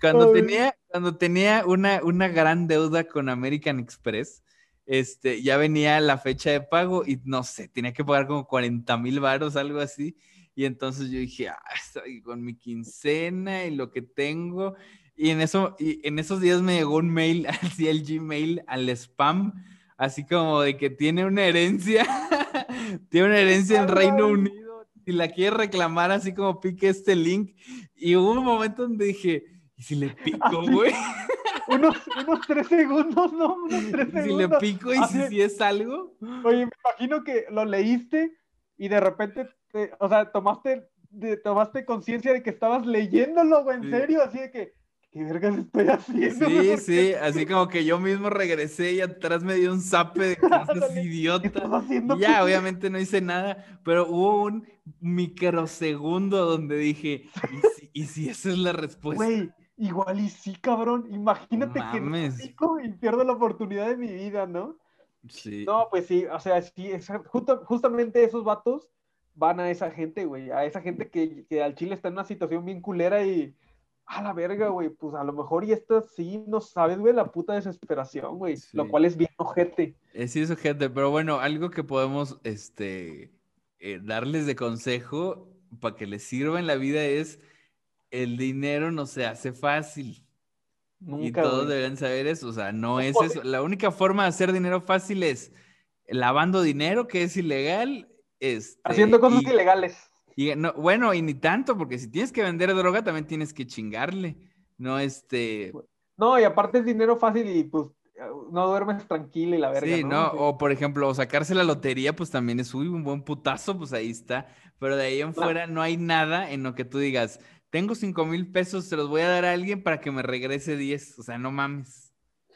Speaker 1: Cuando tenía, cuando tenía una, una gran deuda con American Express, este, ya venía la fecha de pago y no sé, tenía que pagar como 40 mil varos, algo así. Y entonces yo dije, ah, estoy con mi quincena y lo que tengo. Y en, eso, y en esos días me llegó un mail, (laughs) así el Gmail, al spam, así como de que tiene una herencia, (laughs) tiene una herencia en Reino Unido, y la quiere reclamar, así como pique este link. Y hubo un momento donde dije, ¿y si le pico, güey? (laughs)
Speaker 2: unos, unos tres segundos, ¿no? Unos tres segundos.
Speaker 1: Si le pico y si, es algo.
Speaker 2: Oye, me imagino que lo leíste y de repente, o sea, tomaste, tomaste conciencia de que estabas leyéndolo, güey, en serio, así de que, ¿qué vergas estoy haciendo?
Speaker 1: Sí, sí, así como que yo mismo regresé y atrás me dio un zape de (laughs) cosas idiota. ya, obviamente no hice nada, pero hubo un microsegundo donde dije, ¿y si, ¿y si esa es la respuesta?
Speaker 2: Güey Igual y sí, cabrón. Imagínate que y pierdo la oportunidad de mi vida, ¿no?
Speaker 1: Sí.
Speaker 2: No, pues sí, o sea, sí, justamente esos vatos van a esa gente, güey, a esa gente que, que, al Chile está en una situación bien culera y a la verga, güey, pues a lo mejor y esto sí no sabes, güey, la puta desesperación, güey, lo cual es bien ojete.
Speaker 1: Eh, sí, es ojete, pero bueno, algo que podemos, este, eh, darles de consejo para que les sirva en la vida es el dinero no se hace fácil. y todos deben saber eso. O sea, no es eso. La única forma de hacer dinero fácil es lavando dinero, que es ilegal. Este,
Speaker 2: Haciendo cosas ilegales.
Speaker 1: Y no, bueno, y ni tanto, porque si tienes que vender droga, también tienes que chingarle. No, este.
Speaker 2: No, y aparte es dinero fácil y pues no duermes tranquilo y la verga.
Speaker 1: Sí, ¿no? O por ejemplo, sacarse la lotería, pues también es uy, un buen putazo, pues ahí está. Pero de ahí en fuera no hay nada en lo que tú digas, tengo cinco mil pesos, se los voy a dar a alguien para que me regrese 10. O sea, no mames.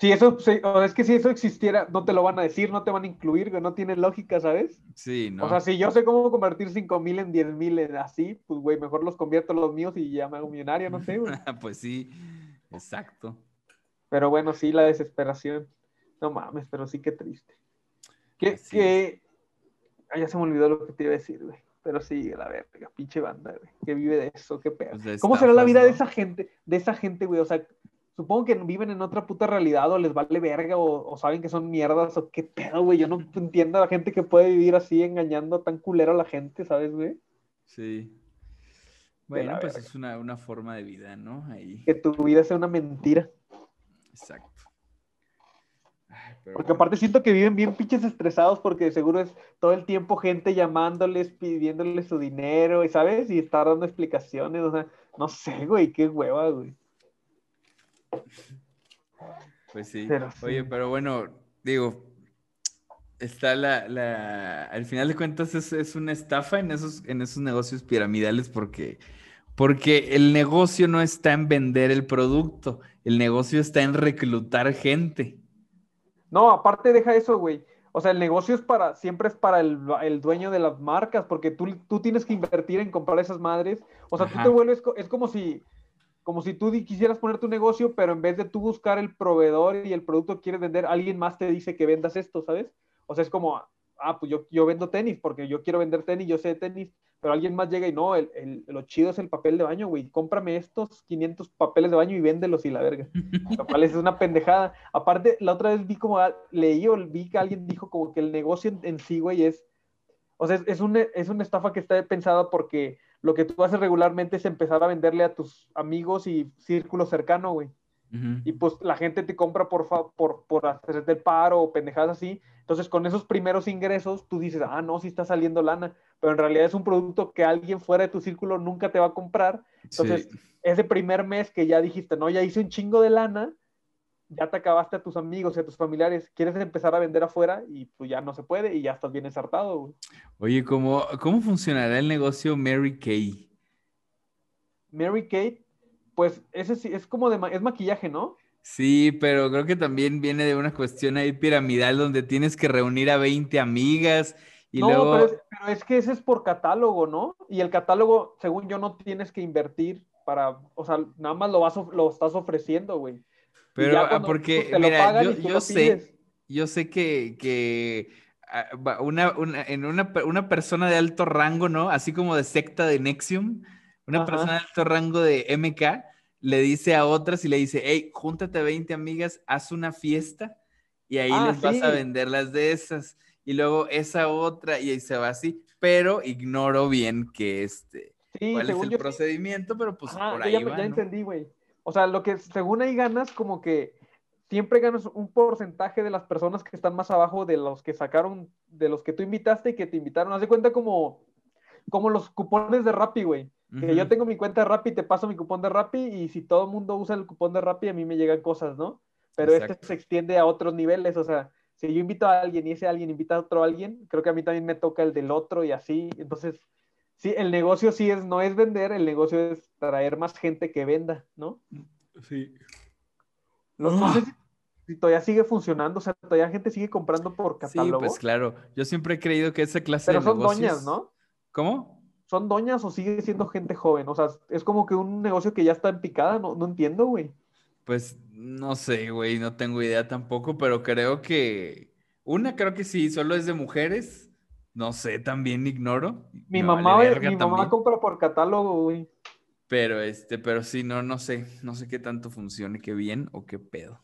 Speaker 2: Si eso, es que si eso existiera, no te lo van a decir, no te van a incluir, no tiene lógica, ¿sabes?
Speaker 1: Sí, ¿no?
Speaker 2: O sea, si yo sé cómo convertir cinco mil en diez mil así, pues, güey, mejor los convierto los míos y ya me hago millonario, no sé, güey. (laughs)
Speaker 1: pues sí, exacto.
Speaker 2: Pero bueno, sí, la desesperación. No mames, pero sí que triste. Que, que Ah, ya se me olvidó lo que te iba a decir, güey. Pero sí, la verga, pinche banda, güey. Que vive de eso, qué pedo. Pues ¿Cómo será la vida de esa gente? De esa gente, güey. O sea, supongo que viven en otra puta realidad o les vale verga o, saben que son mierdas o qué pedo, güey. Yo no entiendo a la gente que puede vivir así engañando tan culero a la gente, ¿sabes, güey?
Speaker 1: Sí. Bueno, pues es una, una, forma de vida, ¿no? Ahí.
Speaker 2: Que tu vida sea una mentira. Exacto. porque aparte siento que viven bien pinches estresados porque seguro es todo el tiempo gente llamándoles, pidiéndoles su dinero, y ¿sabes? Y estar dando explicaciones, o sea, no sé, güey, qué hueva, güey.
Speaker 1: Pues sí. Oye, pero bueno, digo, está la, la, al final de cuentas es, es, una estafa en esos, en esos negocios piramidales porque, porque el negocio no está en vender el producto, el negocio está en reclutar gente.
Speaker 2: No, aparte deja eso, güey. O sea, el negocio es para, siempre es para el, el dueño de las marcas, porque tú, tú, tienes que invertir en comprar esas madres. O sea, tú te vuelves, es como si, como si tú quisieras poner tu negocio, pero en vez de tú buscar el proveedor y el producto que quieres vender, alguien más te dice que vendas esto, ¿sabes? O sea, es como, ah, pues yo, yo vendo tenis porque yo quiero vender tenis, yo sé de tenis, pero alguien más llega y no, el, el, lo chido es el papel de baño, güey, cómprame estos 500 papeles de baño y véndelos y la verga. (laughs) Lo cual es una pendejada. Aparte, la otra vez vi como, leí o vi que alguien dijo como que el negocio en, sí, güey, es, o sea, es, es, una, es una estafa que está pensada porque lo que tú haces regularmente es empezar a venderle a tus amigos y círculo cercano, güey. Y pues la gente te compra por, por, por hacerte el paro o pendejadas así. Entonces, con esos primeros ingresos, tú dices, ah, no, sí está saliendo lana, pero en realidad es un producto que alguien fuera de tu círculo nunca te va a comprar. Entonces, ese primer mes que ya dijiste, no, ya hice un chingo de lana, ya te acabaste a tus amigos y a tus familiares, quieres empezar a vender afuera y pues ya no se puede y ya estás bien ensartado.
Speaker 1: Oye, ¿cómo, ¿cómo funcionará el negocio Mary Kay?
Speaker 2: Mary Kay, pues ese sí, es como de, es maquillaje, ¿no?
Speaker 1: Sí, pero creo que también viene de una cuestión ahí piramidal donde tienes que reunir a 20 amigas y no, luego...
Speaker 2: pero es, pero es que ese es por catálogo, ¿no? Y el catálogo, según yo, no tienes que invertir para, o sea, nada más lo, vas, lo estás ofreciendo, güey.
Speaker 1: Pero ah, porque, mira, yo, sé, yo sé que, ah, una, en una, persona de alto rango, ¿no? Así como de secta de Nexium, una persona de alto rango de MK le dice a otras y le dice, hey, júntate 20 amigas, haz una fiesta y ahí ah, les vas a vender las de esas. Y luego esa otra y ahí se va así, pero ignoro bien que este, cuál es el procedimiento, pero pues por ahí
Speaker 2: ya, Ya entendí, güey. O sea, lo que según ahí ganas, como que siempre ganas un porcentaje de las personas que están más abajo de los que sacaron, de los que tú invitaste y que te invitaron. Haz de cuenta como, como los cupones de Rappi, güey. Que yo tengo mi cuenta de Rappi, te paso mi cupón de Rappi y si todo el mundo usa el cupón de Rappi, a mí me llegan cosas, ¿no? Pero este se extiende a otros niveles, o sea, si yo invito a alguien y ese alguien invita a otro alguien, creo que a mí también me toca el del otro y así. Entonces, sí, el negocio sí es, no es vender, el negocio es traer más gente que venda, ¿no? Sí. No, sé si, todavía sigue funcionando, o sea, todavía gente sigue comprando por catálogo.
Speaker 1: Sí, pues claro. Yo siempre he creído que esa clase Pero de negocios... son doñas, ¿no? ¿Cómo?
Speaker 2: ¿Son doñas o sigue siendo gente joven? O sea, es como que un negocio que ya está en picada, no, no entiendo, güey.
Speaker 1: Pues no sé, güey, no tengo idea tampoco, pero creo que una creo que sí, solo es de mujeres no sé, también ignoro.
Speaker 2: Mi mamá, mi mamá compra por catálogo, güey.
Speaker 1: Pero este, pero sí, no, no sé, no sé qué tanto funcione, qué bien o qué pedo.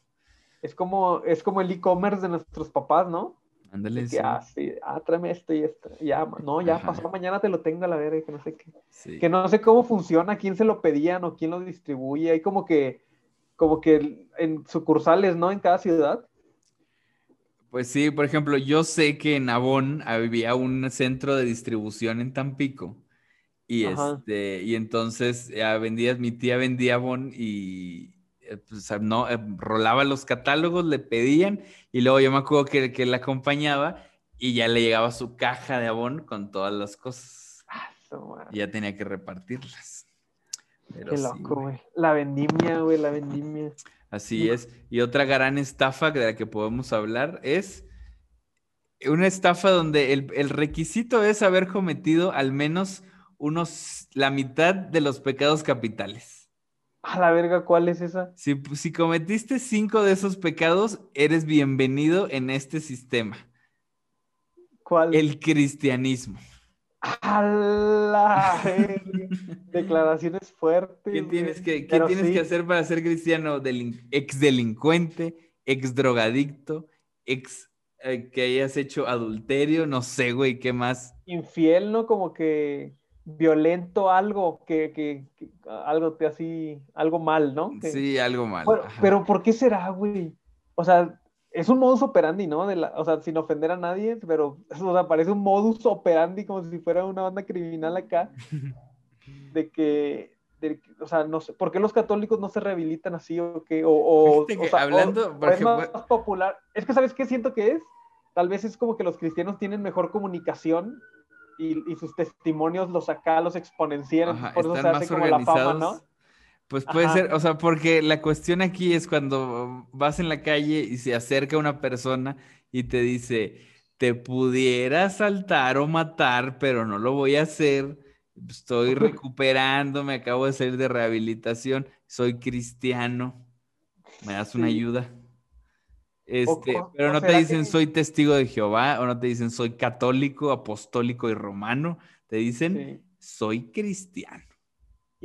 Speaker 2: Es como, es como el e-commerce de nuestros papás, ¿no? Ándale, sí. Ah, sí, ah, tráeme esto y esto. Ya, no, ya pasó mañana te lo tengo a la verga, que no sé qué. Que no sé cómo funciona, quién se lo pedían o quién lo distribuye. Hay como que, como que en sucursales, ¿no? En cada ciudad.
Speaker 1: Pues sí, por ejemplo, yo sé que en Avon había un centro de distribución en Tampico. Y este, y entonces ya vendías, mi tía vendía Avon y eh, pues, no, eh, rolaba los catálogos, le pedían, y luego yo me acuerdo que, que la acompañaba y ya le llegaba su caja de Avon con todas las cosas. Ah, y ya tenía que repartirlas.
Speaker 2: Qué loco, güey. La vendimia, güey, la vendimia.
Speaker 1: Así es. Y otra gran estafa de la que podemos hablar es una estafa donde el, requisito es haber cometido al menos unos, la mitad de los pecados capitales.
Speaker 2: A la verga, ¿cuál es esa?
Speaker 1: Si, si cometiste cinco de esos pecados, eres bienvenido en este sistema.
Speaker 2: ¿Cuál?
Speaker 1: El cristianismo.
Speaker 2: ¡Hala! Declaraciones fuertes.
Speaker 1: ¿Qué tienes, que, ¿qué tienes que hacer para ser cristiano? ex delincuente, ex drogadicto, ex eh, que hayas hecho adulterio, no sé, güey, ¿qué más?
Speaker 2: Infiel, ¿no? Como que violento algo, que, que, algo te así, algo mal, ¿no?
Speaker 1: sí, algo mal.
Speaker 2: pero ¿por qué será, güey? O sea, es un modus operandi, ¿no? De la, o sea, sin ofender a nadie, pero o sea, parece un modus operandi como si fuera una banda criminal acá. (laughs) De que, o sea, no sé, ¿por qué los católicos no se rehabilitan así o qué? O,
Speaker 1: hablando,
Speaker 2: es más popular. Es que, ¿sabes qué siento que es? Tal vez es como que los cristianos tienen mejor comunicación y, sus testimonios los acá los exponencian, por eso se hace como la fama, ¿no?
Speaker 1: Pues puede ser, o sea, porque la cuestión aquí es cuando vas en la calle y se acerca una persona y te dice, te pudiera saltar o matar, pero no lo voy a hacer, estoy (laughs) recuperando, me acabo de salir de rehabilitación, soy cristiano, me das una ayuda. Este, pero no te dicen soy testigo de Jehová o no te dicen soy católico, apostólico y romano, te dicen soy cristiano.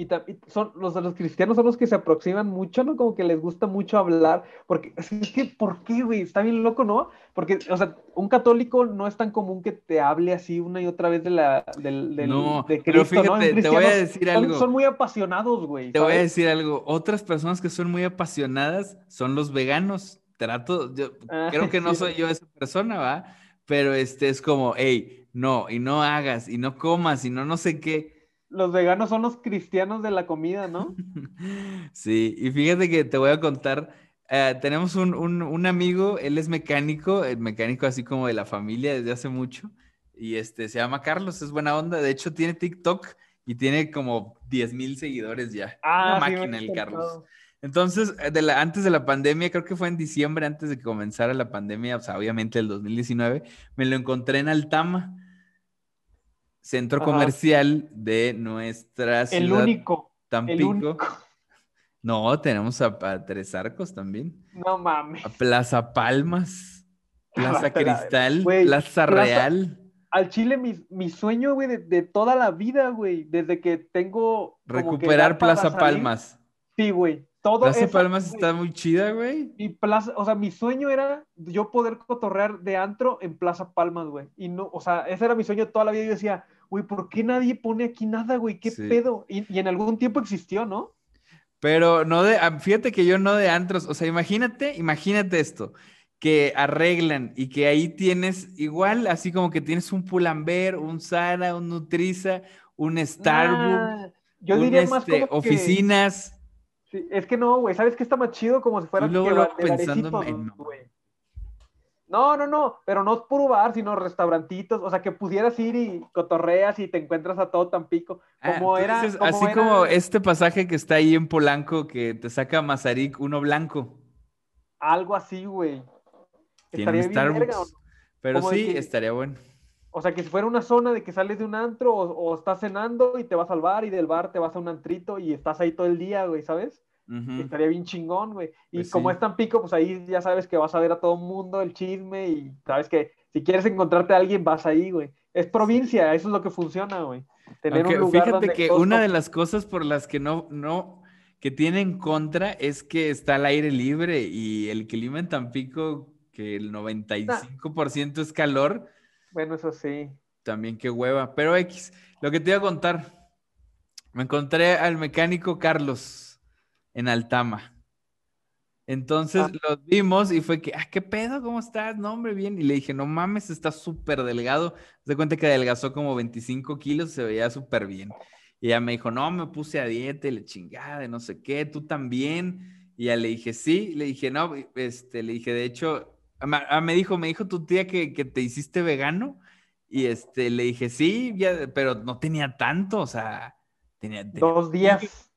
Speaker 2: Y, son los los cristianos son los que se aproximan mucho, ¿no? Como que les gusta mucho hablar, porque (laughs) es que, ¿por qué, güey? Está bien loco, ¿no? Porque, o sea, un católico no es tan común que te hable así una y otra vez de la, del, del
Speaker 1: no, de Cristo, pero fíjate, te voy a decir algo.
Speaker 2: Son muy apasionados, güey.
Speaker 1: Te voy a decir algo. Otras personas que son muy apasionadas son los veganos trato, yo ah, (laughs) creo que no soy yo esa persona, ¿va? Pero este es como, hey, no, y no hagas, y no comas, y no no sé qué.
Speaker 2: Los veganos son los cristianos de la comida, ¿no? (laughs)
Speaker 1: sí, y fíjate que te voy a contar, eh, tenemos un, un, amigo, él es mecánico, el mecánico así como de la familia desde hace mucho, y este se llama Carlos, es buena onda, de hecho tiene TikTok y tiene como 10 mil seguidores ya.
Speaker 2: Ah,
Speaker 1: Una máquina el Carlos. Entonces, eh, de la, antes de la pandemia, creo que fue en diciembre, antes de que comenzara la pandemia, o sea, obviamente el 2019, me lo encontré en Altama, centro comercial de nuestra ciudad.
Speaker 2: El único.
Speaker 1: Tampico. (laughs) No, tenemos a, Tres Arcos también.
Speaker 2: No mames.
Speaker 1: A Plaza Palmas, (laughs) Plaza Cristal, Plaza Real.
Speaker 2: Al Chile, mi, sueño, güey, de, toda la vida, güey, desde que tengo...
Speaker 1: Recuperar Plaza Palmas.
Speaker 2: Sí, güey. Todo
Speaker 1: Plaza Palmas está muy chida, güey.
Speaker 2: Mi plaza, o sea, mi sueño era yo poder cotorrear de antro en Plaza Palmas, güey. Y no, o sea, ese era mi sueño toda la vida. Yo decía, güey, ¿por qué nadie pone aquí nada, güey? ¿Qué pedo? Y, en algún tiempo existió, ¿no?
Speaker 1: Pero no de, ah, fíjate que yo no de antros, o sea, imagínate, imagínate esto, que arreglan y que ahí tienes igual, así como que tienes un Pulamber, un Sara, un Nutriza, un Starbucks, ah, yo diría más este, como oficinas
Speaker 2: es que no, güey, ¿sabes qué está más chido? Como si fuera
Speaker 1: luego, luego pensando en...
Speaker 2: No, no, no, pero no es puro bar, sino restaurantitos, o sea, que pudieras ir y cotorreas y te encuentras a todo Tampico,
Speaker 1: ah, como era... así como este pasaje que está ahí en Polanco, que te saca Mazarik, uno blanco.
Speaker 2: Algo así, güey.
Speaker 1: Estaría bien Pero sí, estaría bueno.
Speaker 2: O sea, que si fuera una zona de que sales de un antro o, estás cenando y te vas al bar y del bar te vas a un antrito y estás ahí todo el día, güey, ¿sabes? Estaría bien chingón, güey. Y pues como es tan pico, pues ahí ya sabes que vas a ver a todo el mundo el chisme y sabes que si quieres encontrarte a alguien, vas ahí, güey. Es provincia, eso es lo que funciona, güey.
Speaker 1: Tener un lugar fíjate que una de las cosas por las que no, no, que tiene en contra es que está al aire libre y el clima en Tampico, que el 95% es calor,
Speaker 2: bueno, eso sí.
Speaker 1: También qué hueva. Pero X, lo que te iba a contar. Me encontré al mecánico Carlos en Altama. Entonces ah. los vimos y fue que, ah, ¿qué pedo? ¿Cómo estás? No, hombre, bien. Y le dije, no mames, está súper delgado. Se cuenta que adelgazó como 25 kilos, se veía súper bien. Y ella me dijo, no, me puse a dieta y le chingada, de no sé qué, tú también. Y ya le dije, sí. Le dije, no, este, le dije, de hecho, me dijo, me dijo tu tía que, te hiciste vegano y este, le dije, sí, pero no tenía tanto, o sea, tenía...
Speaker 2: Dos días.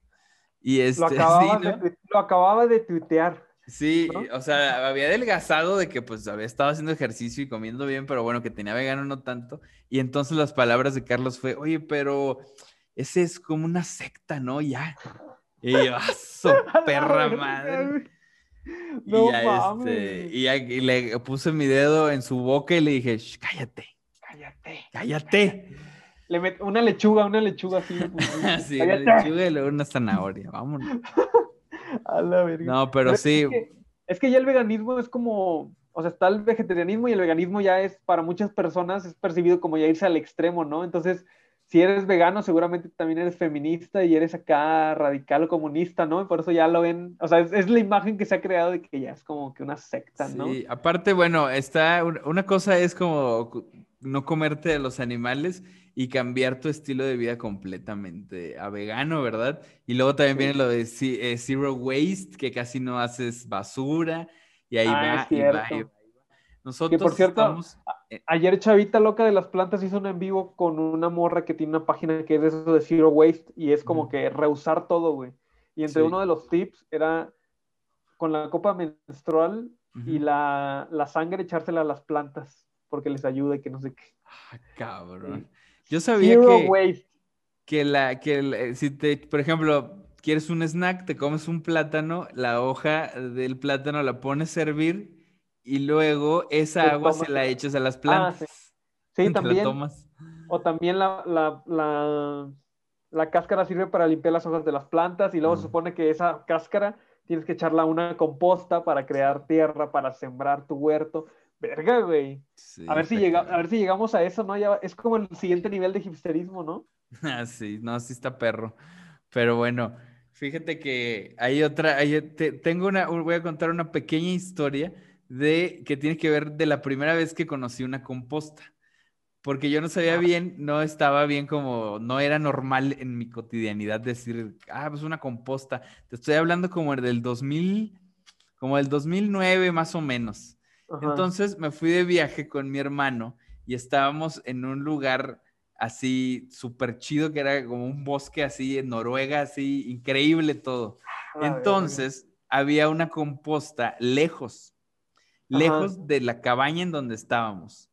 Speaker 1: Y este, (laughs)
Speaker 2: lo, acababa de, lo acababa de tuitear.
Speaker 1: Sí, o sea, había adelgazado de que pues había estado haciendo ejercicio y comiendo bien, pero bueno, que tenía vegano no tanto. Y entonces las palabras de Carlos fue, oye, pero ese es como una secta, ¿no? Ya. Y yo, ¡ah, (laughs) perra madre! (laughs)
Speaker 2: No
Speaker 1: y, ya, este, y, le puse mi dedo en su boca y le dije, cállate.
Speaker 2: Cállate.
Speaker 1: Cállate.
Speaker 2: Le una lechuga, una lechuga así. (laughs)
Speaker 1: sí, una lechuga y luego una zanahoria. Vámonos. (laughs)
Speaker 2: A la verga.
Speaker 1: No, pero, sí.
Speaker 2: es que ya el veganismo es como o sea, está el vegetarianismo y el veganismo ya es, para muchas personas, es percibido como ya irse al extremo, ¿no? Entonces, si eres vegano, seguramente también eres feminista y eres acá radical o comunista, ¿no? Y por eso ya lo ven, o sea, es, la imagen que se ha creado de que ya es como que una secta, ¿no? Sí,
Speaker 1: aparte, bueno, está, una cosa es como no comerte de los animales y cambiar tu estilo de vida completamente a vegano, ¿verdad? Y luego también viene lo de eh, zero waste, que casi no haces basura y ahí ah, va, y va, y va,
Speaker 2: Nosotros que por cierto, ayer Chavita Loca de las Plantas hizo un en vivo con una morra que tiene una página que es eso de Zero Waste y es como que reusar todo, güey. Y entre uno de los tips era con la copa menstrual y la, sangre echársela a las plantas porque les ayuda y que no sé qué.
Speaker 1: Ah, cabrón. Yo sabía que, que la, que si te, por ejemplo, quieres un snack, te comes un plátano, la hoja del plátano la pones a hervir y luego esa agua se la echas a las ah, plantas.
Speaker 2: sí. (laughs) también. O también la, la, cáscara sirve para limpiar las hojas de las plantas y luego se supone que esa cáscara tienes que echarla a una composta para crear tierra, para sembrar tu huerto. Verga, güey. a, ver si llega, a ver si llegamos a eso, ¿no? Ya, es como el siguiente nivel de hipsterismo, ¿no? (laughs)
Speaker 1: Ah, sí, no, sí está perro. Pero bueno, Fíjate que hay otra, tengo una, voy a contar una pequeña historia de que tiene que ver de la primera vez que conocí una composta. Porque yo no sabía bien, no estaba bien como, no era normal en mi cotidianidad decir, ah, pues una composta. Te estoy hablando como del 2000, como del 2009 más o menos. Entonces me fui de viaje con mi hermano y estábamos en un lugar así súper chido, que era como un bosque así en Noruega, así increíble todo. Ah, Entonces, había una composta lejos, lejos de la cabaña en donde estábamos.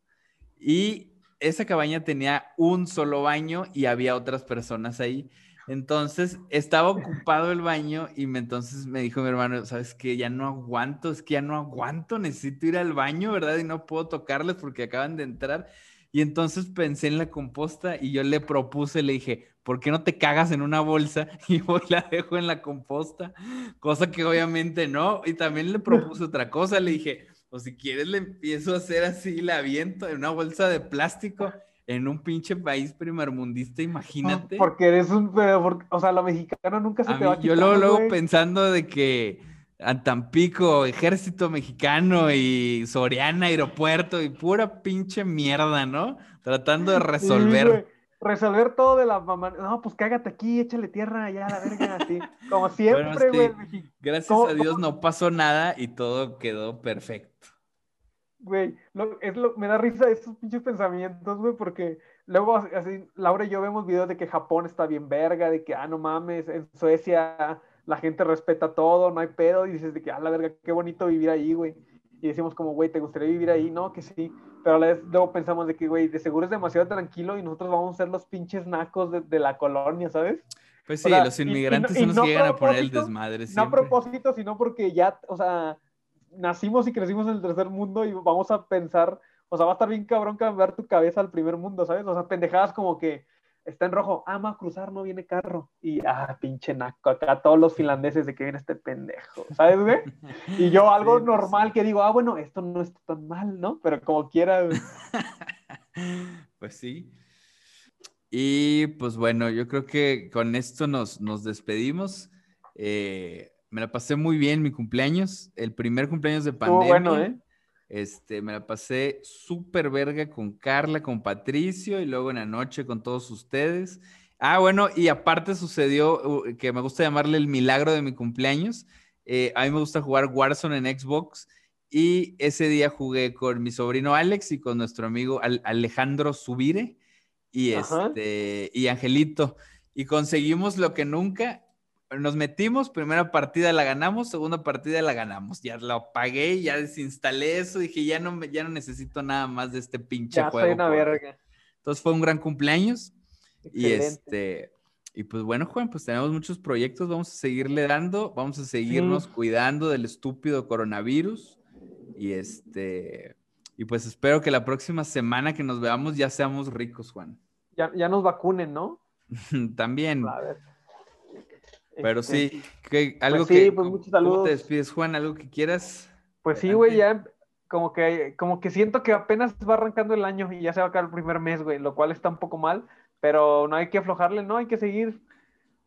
Speaker 1: Y esa cabaña tenía un solo baño y había otras personas ahí. Entonces estaba ocupado el baño y me, entonces me dijo mi hermano, sabes que ya no aguanto, es que ya no aguanto, necesito ir al baño, ¿verdad? Y no puedo tocarles porque acaban de entrar. Y entonces pensé en la composta y yo le propuse, le dije, ¿por qué no te cagas en una bolsa (laughs) y voy la dejo en la composta? Cosa que obviamente no. Y también le propuse otra cosa, le dije, o si quieres le empiezo a hacer así, la aviento en una bolsa de plástico en un pinche país primermundista, imagínate.
Speaker 2: Porque eres un, o sea, lo mexicano nunca se te va a
Speaker 1: Yo luego, luego pensando de que a Tampico, ejército mexicano y Soriana, aeropuerto y pura pinche mierda, ¿no? Tratando de resolver.
Speaker 2: resolver todo de la mamá. No, pues cágate aquí, échale tierra ya a la verga, así. (laughs) Como siempre, güey.
Speaker 1: gracias a Dios no pasó nada y todo quedó perfecto.
Speaker 2: Güey, es lo, me da risa esos pinches pensamientos, güey, porque luego así, Laura y yo vemos videos de que Japón está bien verga, de que, ah, no mames, en Suecia la gente respeta todo, no hay pedo, y dices de que, ah, la verga, qué bonito vivir ahí, güey. Y decimos como, güey, ¿te gustaría vivir ahí? No, que sí. Pero a la vez luego pensamos de que, güey, de seguro es demasiado tranquilo y nosotros vamos a ser los pinches nacos de, la colonia, ¿sabes?
Speaker 1: Pues sí, los inmigrantes se nos llegan a poner el desmadre
Speaker 2: No a propósito, sino porque ya, o sea, nacimos y crecimos en el tercer mundo y vamos a pensar, o sea, va a estar bien cabrón cambiar tu cabeza al primer mundo, ¿sabes? O sea, pendejadas como que está en rojo, ama ah, cruzar, no viene carro. Y, ah, pinche naco, acá todos los finlandeses de que viene este pendejo, ¿sabes, güey? Y yo (laughs) algo normal que digo, ah, bueno, esto no está tan mal, ¿no? Pero como quiera, (laughs)
Speaker 1: Pues sí. Y pues bueno, yo creo que con esto nos, nos despedimos. Eh, me la pasé muy bien mi cumpleaños, el primer cumpleaños de pandemia. bueno, ¿eh? Este, me la pasé súper verga con Carla, con Patricio y luego en la noche con todos ustedes. Ah, bueno, y aparte sucedió uh, que me gusta llamarle el milagro de mi cumpleaños. Eh, a mí me gusta jugar Warzone en Xbox y ese día jugué con mi sobrino Alex y con nuestro amigo Alejandro Subire y, este, y Angelito. Y conseguimos lo que nunca nos metimos, primera partida la ganamos, segunda partida la ganamos. Ya lo apagué, ya desinstalé eso, dije, ya no, ya no necesito nada más de este pinche juego. Soy una verga. Entonces fue un gran cumpleaños. Y este, y pues bueno, Juan, pues tenemos muchos proyectos, vamos a seguirle dando, vamos a seguirnos cuidando del estúpido coronavirus. Y este, y pues espero que la próxima semana que nos veamos ya seamos ricos, Juan.
Speaker 2: Ya, ya nos vacunen, ¿no? (laughs)
Speaker 1: También. A ver. Pero sí,
Speaker 2: este,
Speaker 1: que, algo
Speaker 2: pues
Speaker 1: que.
Speaker 2: Pues muchos saludos.
Speaker 1: ¿Cómo te despides, Juan? ¿Algo que quieras?
Speaker 2: Pues sí, güey, ya como que, como que siento que apenas va arrancando el año y ya se va a acabar el primer mes, güey, lo cual está un poco mal, pero no hay que aflojarle, no, hay que seguir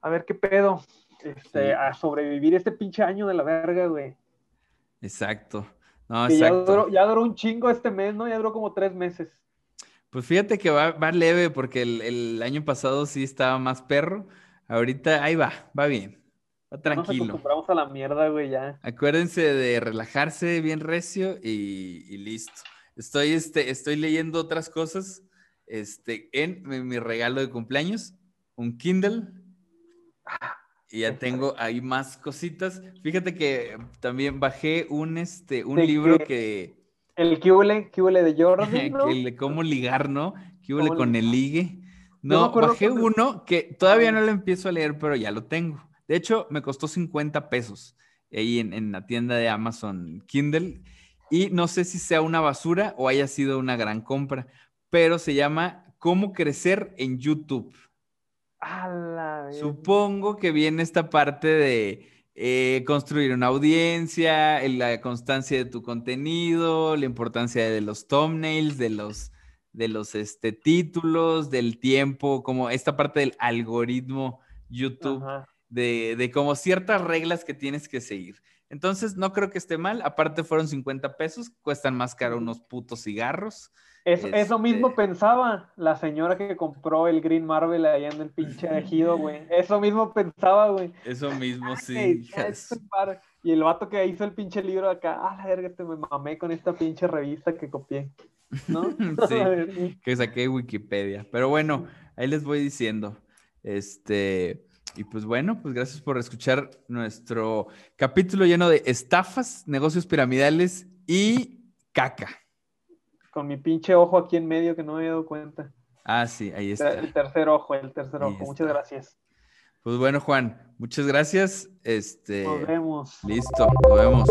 Speaker 2: a ver qué pedo, este, a sobrevivir este pinche año de la verga, güey.
Speaker 1: Exacto. No,
Speaker 2: Ya, duró, ya duró un chingo este mes, ¿no? Ya duró como tres meses.
Speaker 1: Pues fíjate que va, va leve porque el, el, año pasado sí estaba más perro. Ahorita ahí va, va bien. Va tranquilo.
Speaker 2: Nos acostumbramos a la mierda, güey, ya.
Speaker 1: Acuérdense de relajarse bien recio y, y, listo. Estoy, este, estoy leyendo otras cosas este, en mi, mi regalo de cumpleaños, un Kindle. Y ya tengo ahí más cositas. Fíjate que también bajé un, este, un libro que...
Speaker 2: El Cubole, de Jordan, (laughs) ¿no?
Speaker 1: el cómo ligar, ¿no? Cubole con el ligue. No, bajé uno que todavía no lo empiezo a leer, pero ya lo tengo. De hecho, me costó 50 pesos ahí en, en, la tienda de Amazon Kindle. Y no sé si sea una basura o haya sido una gran compra, pero se llama Cómo crecer en YouTube. Supongo que viene esta parte de eh, construir una audiencia, la constancia de tu contenido, la importancia de los thumbnails, de los, de los este, títulos, del tiempo, como esta parte del algoritmo YouTube, de, de como ciertas reglas que tienes que seguir. Entonces, no creo que esté mal. Aparte, fueron 50 pesos, cuestan más caro unos putos cigarros.
Speaker 2: Eso, mismo este pensaba la señora que compró el Green Marvel allá en el pinche ejido, güey. (laughs) Eso mismo pensaba, güey.
Speaker 1: Eso mismo, sí.
Speaker 2: Y el vato que hizo el pinche libro acá, ah, la verga, te me mamé con esta pinche revista que copié. ¿No? (laughs)
Speaker 1: sí, (laughs) que saqué Wikipedia. Pero bueno, ahí les voy diciendo. Este. Y pues bueno, pues gracias por escuchar nuestro capítulo lleno de estafas, negocios piramidales y caca
Speaker 2: con mi pinche ojo aquí en medio que no me había dado cuenta.
Speaker 1: Ah, sí, ahí está.
Speaker 2: El tercer ojo, el tercer ojo. Muchas gracias.
Speaker 1: Pues bueno, Juan, muchas gracias. Este,
Speaker 2: nos vemos.
Speaker 1: Listo, nos vemos.